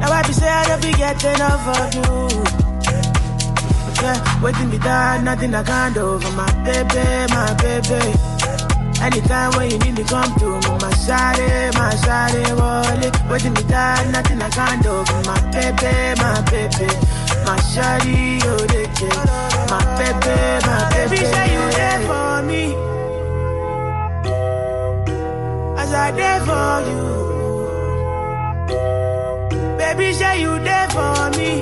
Now I be say I don't be getting enough of you. Yeah, waiting me down, nothing I can't do for my baby, my baby. Anytime when you need me, come to me, oh, my shawty, eh, my shawty, eh, wallet. Waiting me down, nothing I can't do for my baby, my baby. My shawty, oh, they my baby, my baby. Baby, say you there for me. As I there for you. Baby, say you there for me.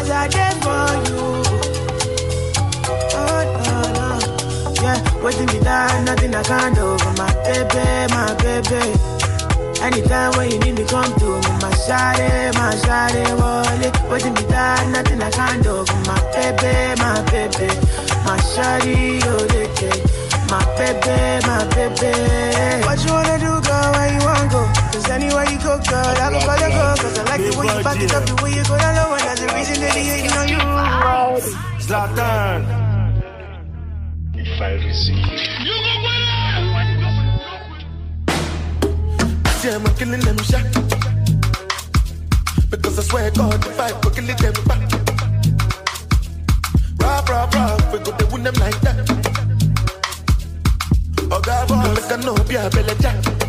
As I there for you. Oh, no, no. Yeah, waiting me down, nothing I can't do for my baby, my baby. Anytime when you need me, come to me, my shawty, my shawty, wallet. Waiting me down, nothing I can't do for my baby, my baby. My shawty, oh, they get my baby, my baby. What you wanna do, girl, where you wanna go? Cause anywhere you go, girl, I go follow go. Cause I like the way you back it up, the way you go down low, and that's the reason that they hating on you. Zlatan. If I receive. You go with it! I see, I'm killing them shot. Because I swear God, if I go killing them back. Rah, rah, rah, we go to win them like that. God, boy, make a no be a belly jack.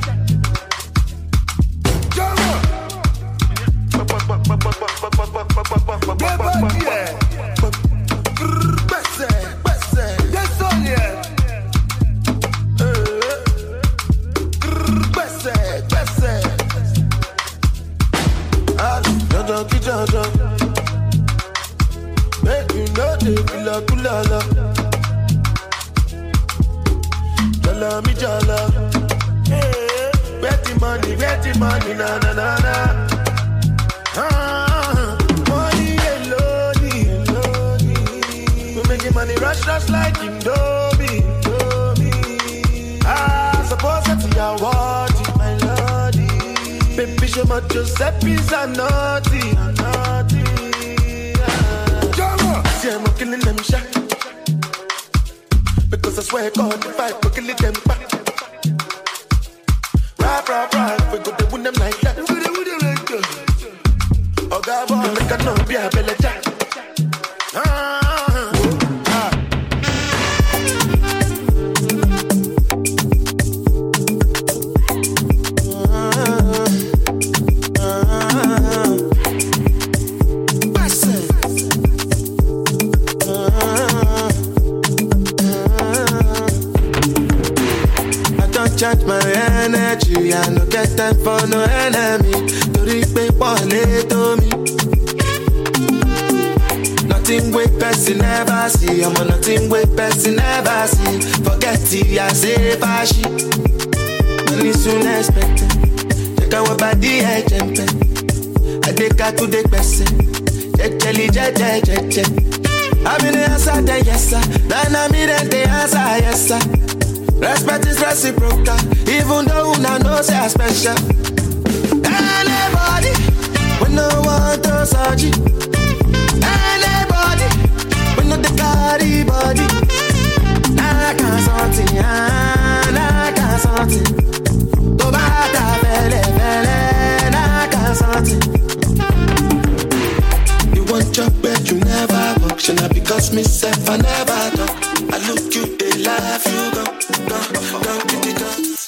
Jejeli jeje jeje. I be the answer, the yes sir. Nana me then the answer, yes sir. Respect is reciprocal, even though una know say I special. Anybody, we no want to search Anybody, we no the carry body. I can't sort something, I can't sort it. Go back, I fell, fell, I can't sort it want your bed, you never walk. Should not because myself, I never talk. I look you, they laugh, you go, go, go, go, go, go.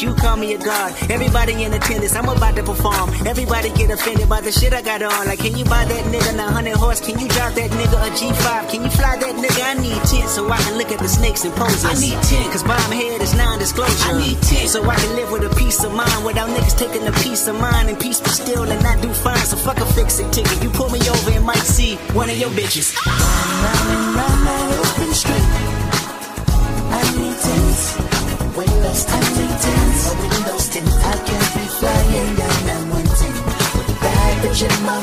You call me a god. Everybody in attendance. I'm about to perform. Everybody get offended by the shit I got on. Like, can you buy that nigga 900 horse? Can you drop that nigga a G5? Can you fly that nigga? I need 10 so I can look at the snakes and poses. I need 10 cause bomb head is non-disclosure. I need 10 so I can live with a peace of mind without niggas taking a piece of mine and peace be still and not do fine. So fuck a fix it ticket. You pull me over and might see one of your bitches. I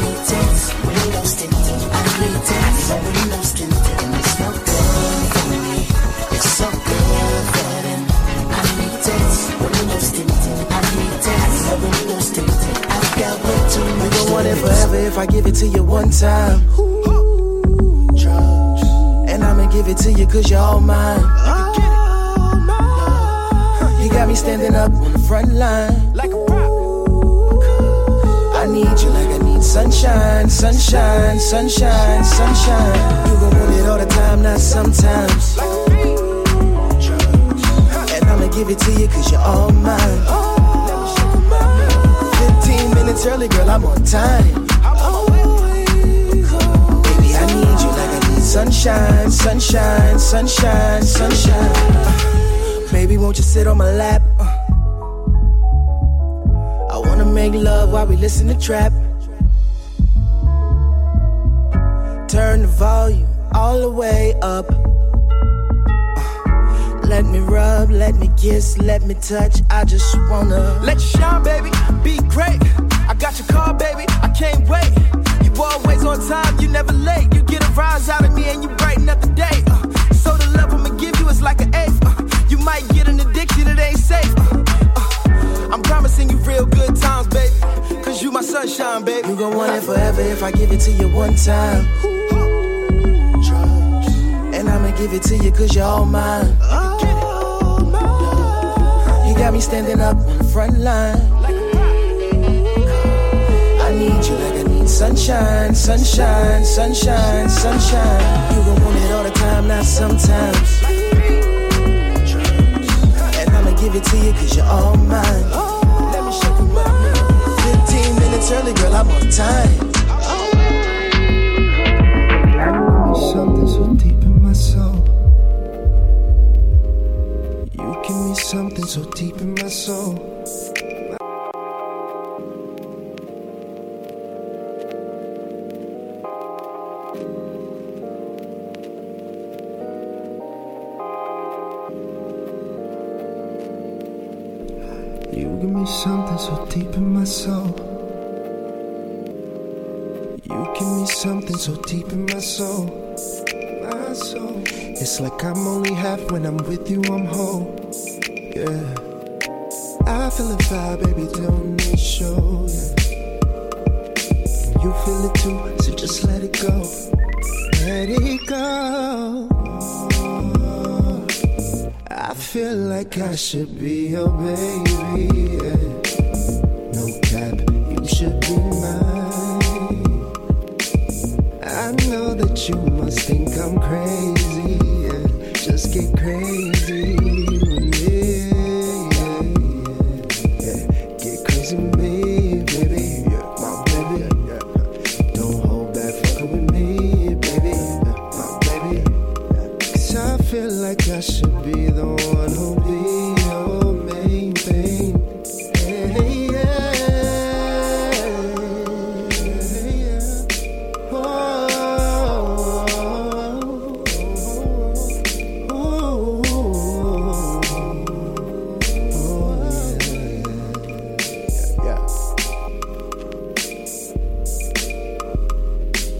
need tents, windows tinted. I need tents, windows tinted. And it's no good. It's so good for. I need tents, windows tinted. I need tents, windows tinted. I've got way too We much gon' to want it forever if I give it to you one time. Drugs. And I'ma give it to you cause you're all mine. You got me standing up on the front line. Like a need you like I need sunshine, sunshine, sunshine, sunshine. You gon' want it all the time, not sometimes. And I'ma give it to you cause you're all mine. 15 minutes early, girl, I'm on time. Baby, I need you like I need sunshine, sunshine, sunshine, sunshine. Baby, won't you sit on my lap? Make love while we listen to trap. Turn the volume all the way up. Uh. Let me rub, let me kiss, let me touch. I just wanna Let you shine, baby. Be great. I got your car, baby. I can't wait. You always on time. You never late. You get a rise out of me and you brighten up the day. Uh, so the love I'ma give you is like an eighth. Uh, you might get an addiction, it ain't safe. Uh, I'm promising you real good times, baby. Cause you my sunshine, baby. You gon' want it forever if I give it to you one time. And I'ma give it to you cause you're all mine. You got me standing up on the front line. I need you like I need sunshine, sunshine, sunshine, sunshine. You gon' want it all the time, not sometimes. And I'ma give it to you cause you're all mine. Tell me, girl, I'm on time. Something so deep in my soul. You give me something so deep in my soul. You give me something so deep in my soul. something so deep in my soul. My soul. It's like I'm only half when I'm with you, I'm whole. Yeah. I feel it vibe, baby, don't it show? You feel it too, so just let it go. Let it go. I feel like I should be your baby. Yeah. you must think I'm crazy.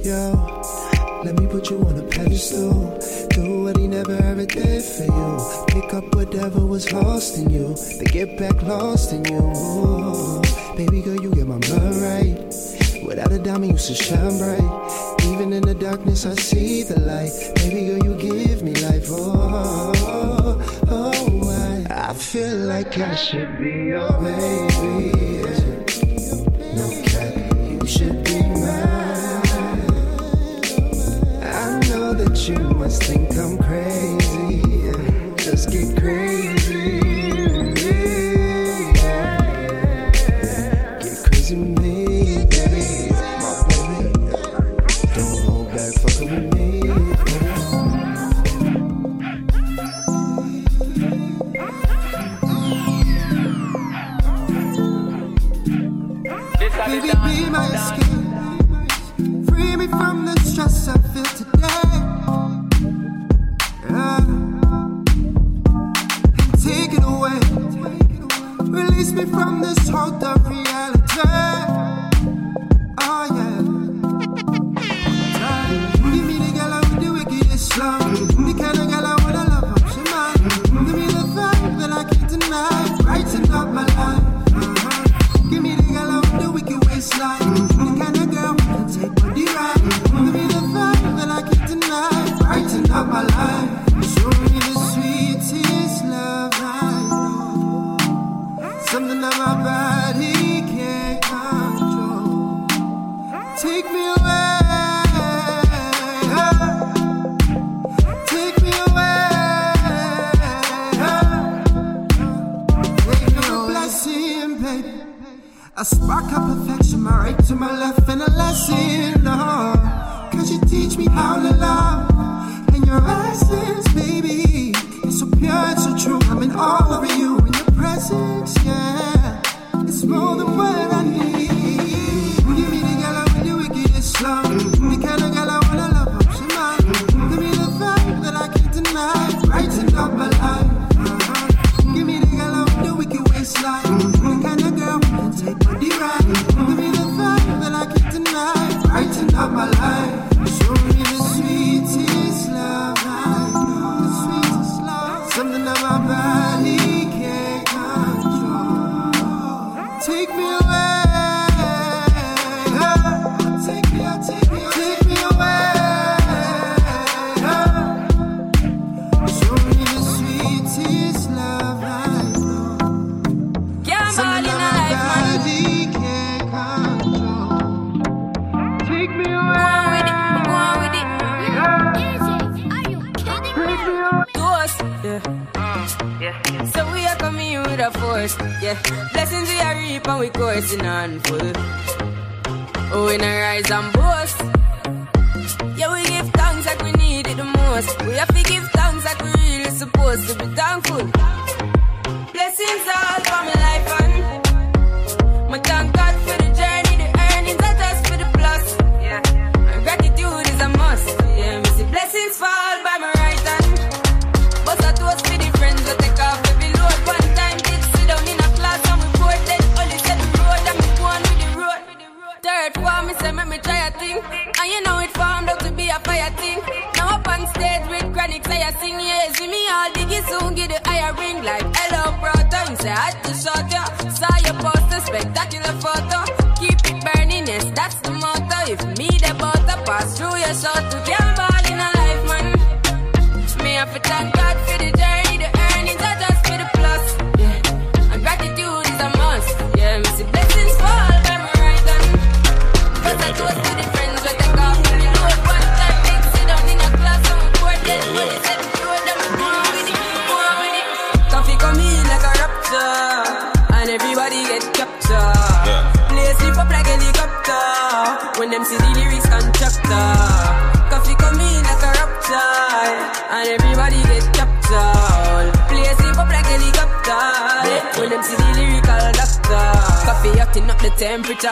yo. Let me put you on a pedestal. Do what he never ever did for you. Pick up whatever was lost in you. They get back lost in you. Ooh. Baby girl, you get my mind right. Without a diamond, you should shine bright. Even in the darkness, I see the light. Baby girl, you give me life. Oh, oh, oh I, I feel like I should be your baby. Yeah. you must think I'm crazy. Just get crazy. Pass through your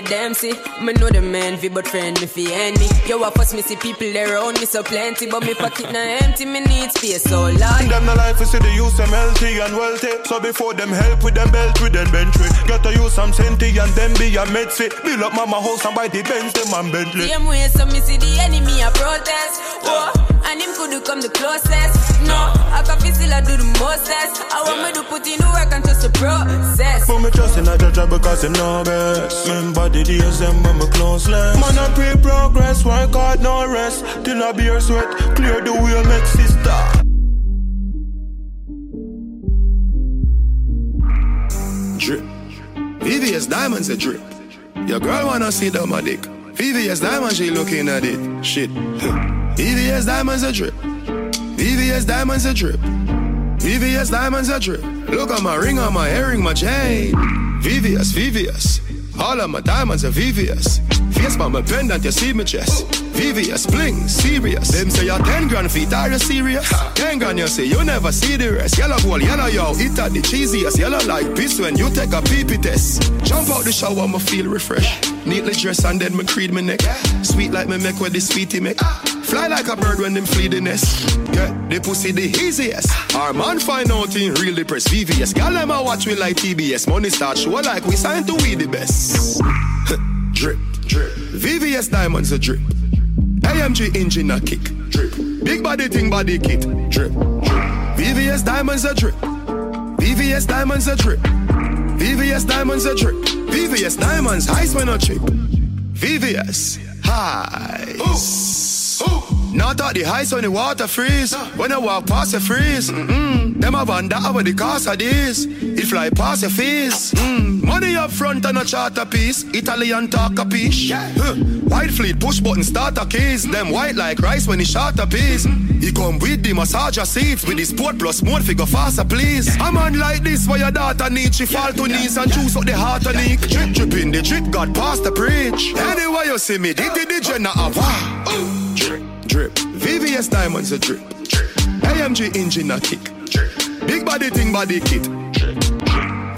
for them see. Me know the man fi but friend me fi enemy. Yo, I first me see people there around me so plenty, but me pocket na empty. Me need space so large. Them the life is see the use them healthy and wealthy. So before them help with them belt with them bentley. Get to use some senti and then be a medsi. Build up mama house and buy the Benz them and Bentley. Same way, so me see the enemy a protest. Whoa, and him could come the closest. No, I can feel still I do the mostest. I want me to put in the work and just the process. Put me trust in a judge because him know best. Remember the days them when me close less. Man I pray progress, work hard no rest. Till I beer sweat, clear the way make sister. Drip. VVS diamonds a drip. Your girl wanna see the my dick. VVS diamonds, she looking at it. Shit. VVS diamonds a drip. VVS diamonds a drip. VVS diamonds a drip. Look at my ring on my earring, my chain. VVS, VVS. All of my diamonds are VVS. Face by my pendant, you see my chest. VVS, bling, serious. Them say you're 10 grand feet, are you serious? 10 grand, you say you never see the rest. Yellow ball, yellow yo, it at the cheesiest. Yellow like piss when you take a pee test. Jump out the shower, I'ma feel refreshed. Neatly dressed and then me creed me neck. Sweet like me make where the sweetie make. Fly like a bird when them flee the nest. Get the pussy the easiest. Our man find out in real depressed VVS. Gal them watch we like TBS. Money start show like we signed to we the best. Drip, drip. VVS diamonds a drip. AMG engine a kick. Drip. Big body thing body kit. Drip, drip. VVS diamonds a drip. VVS diamonds a drip. VVS diamonds a drip. VVS diamonds ice when a chip. VVS high. Now thought the ice when the water freeze. When I walk past the freeze. Mm-mm. Them a wonder over the cost of this. It fly past your face. Mm. Money up front and a charter piece. Italian talk a piece. Huh. White fleet push button starter keys. Them white like rice when he shot a piece. He come with the massager seats with the sport plus more figure faster please. A man like this where your daughter need she fall to knees and choose up the heart and nick. Drip drip in the drip God past the preach. Anyway you see me, did the DJ now a wow. Drip. VVS diamonds a drip. AMG engine a kick. Big body thing body kit.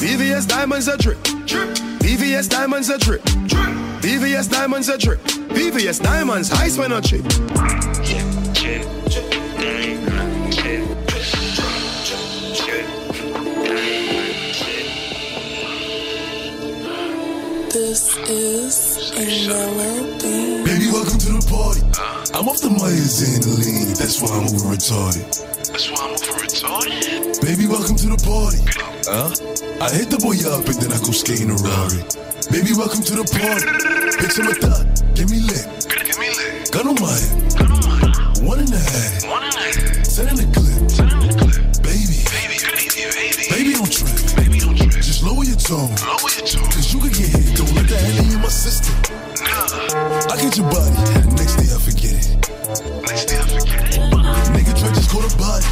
VVS diamonds a drip. VVS diamonds a drip. VVS diamonds a drip. VVS diamonds ice when a chip. This is a melody. Baby, welcome to the party. Uh. I'm off the Myers and the lean. That's why I'm over retarded. That's why I'm over retarded. Baby, welcome to the party. Huh? I hit the boy up and then I go skate in a Rari. Baby, welcome to the party. Bitch, I'm a thot. Give me lit. Give me lit. Gun on my head. One and a half. One and a half. Send in the clip. Send I get your body. Next day I forget it. Next day I forget it. Nigga Dre just caught a body.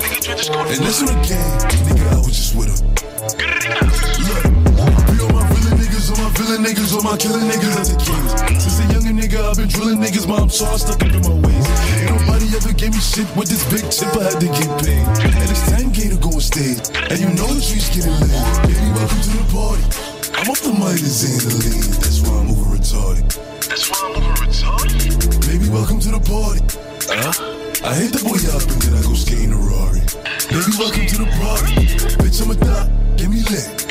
Nigga, Dre just caught And that's on the game. Nigga, I was just with him. Look, be all my villain niggas, all my villain niggas, all my killing niggas as a kid. Since a younger nigga, I've been drilling niggas, mom saw I stuck up in my ways. Ain't nobody ever gave me shit with this big chip, I had to get paid. And it's 10K to go on stage. And you know the streets getting lit. Baby, welcome to the party. I'm off the Midas and the lean. That's why I'm over retarded. That's why I'm over retarded. Baby, welcome to the party. Uh, I hit the boy up and then I go skate in a Rari. Baby, welcome to the party. Bitch, I'm a thot. Give me lit.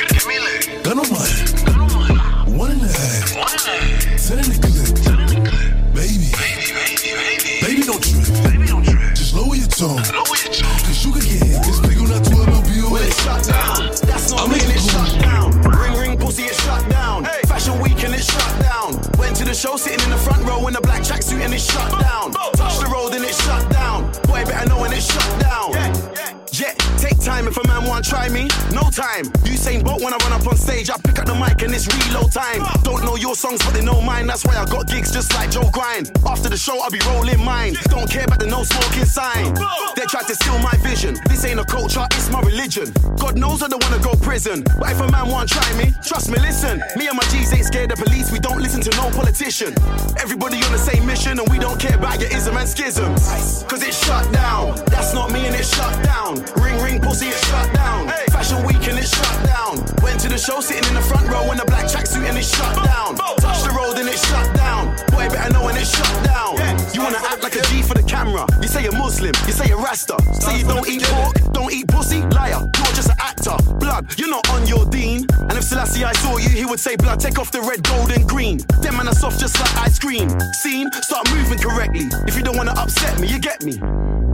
It's reload time. Don't know your songs, but they know mine. That's why I got gigs just like Joe Grind. After the show, I'll be rolling mine. Don't care about the no smoking sign. They tried to steal my vision. This ain't a culture, it's my religion. God knows I don't wanna go prison. But if a man want try me, trust me, listen. Me and my G's ain't scared of police. We don't listen to no politician. Everybody on the same mission, and we don't care about your ism and schisms. Cause it's shut down. That's not me and it's shut down. Ring ring pussy, it's shut down. Fashion week and it's shut down. Went to the show sitting in the front row in a black tracksuit and it shut down. Touch the road and it shut down. Boy, better know when it's shut down. You wanna act like a G for the camera. You say you're Muslim, you say you're Rasta. Say you don't eat pork, don't eat pussy, liar. You're just an actor. Blood, you're not on your deen. And if Selassie I saw you, he would say, Blood, take off the red, gold, and green. Them man are soft just like ice cream. Scene, start moving correctly. If you don't wanna upset me, you get me.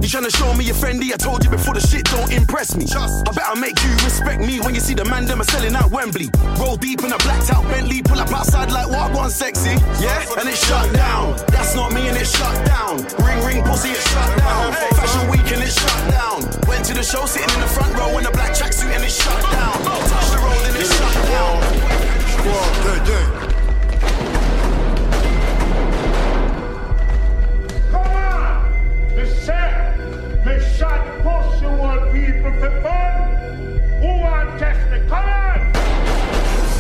You tryna show me you're friendly? I told you before the shit don't impress me. I better make you respect me when you see the man them are selling out Wembley. Roll deep in a blacked out Bentley, pull up outside like what one sexy. Yeah, and it's shut down. That's not me and it's shut down. Ring ring pussy, it's shut down. Fashion week and it's shut down. Went to the show sitting in the front row in a black tracksuit and it's shut down. Touch the road and it's shut down. Squad, gang. Me say, me shot push you want people for fun. Who want test? Come on!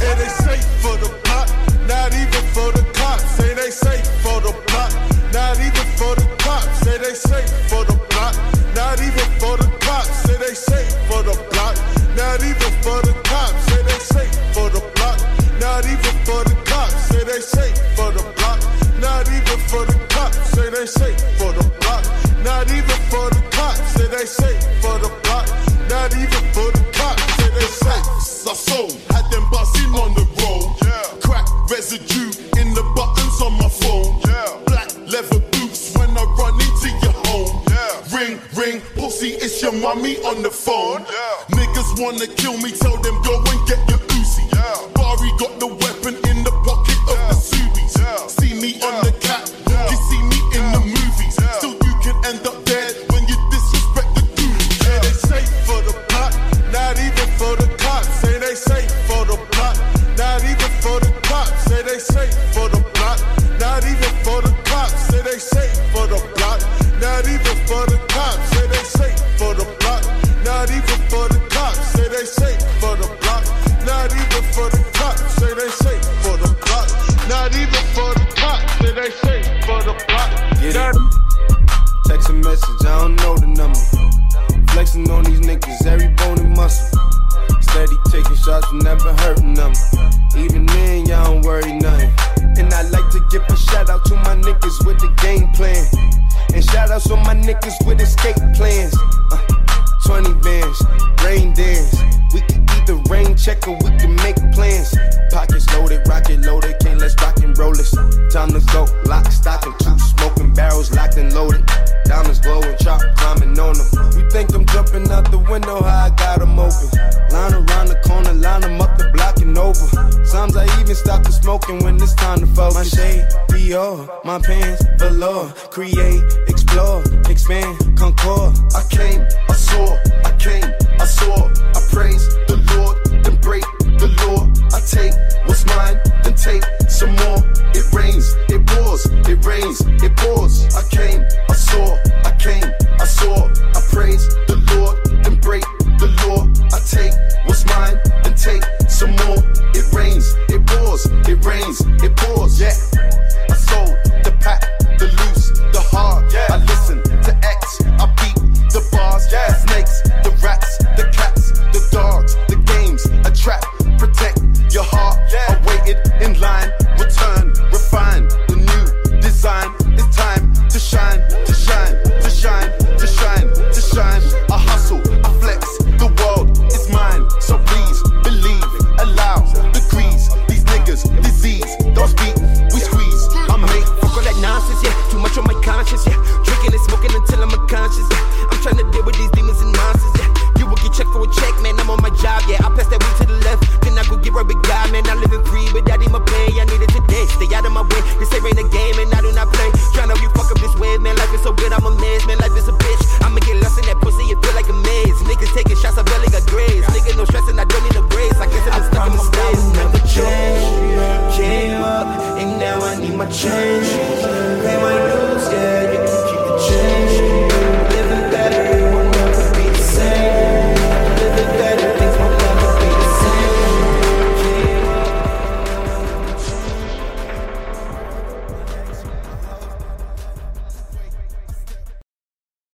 It ain't safe for the they safe for the plot, not even for the cops. Say they safe for the block, not even for the cops. Say they safe for the plot, not even for the cops. Say they safe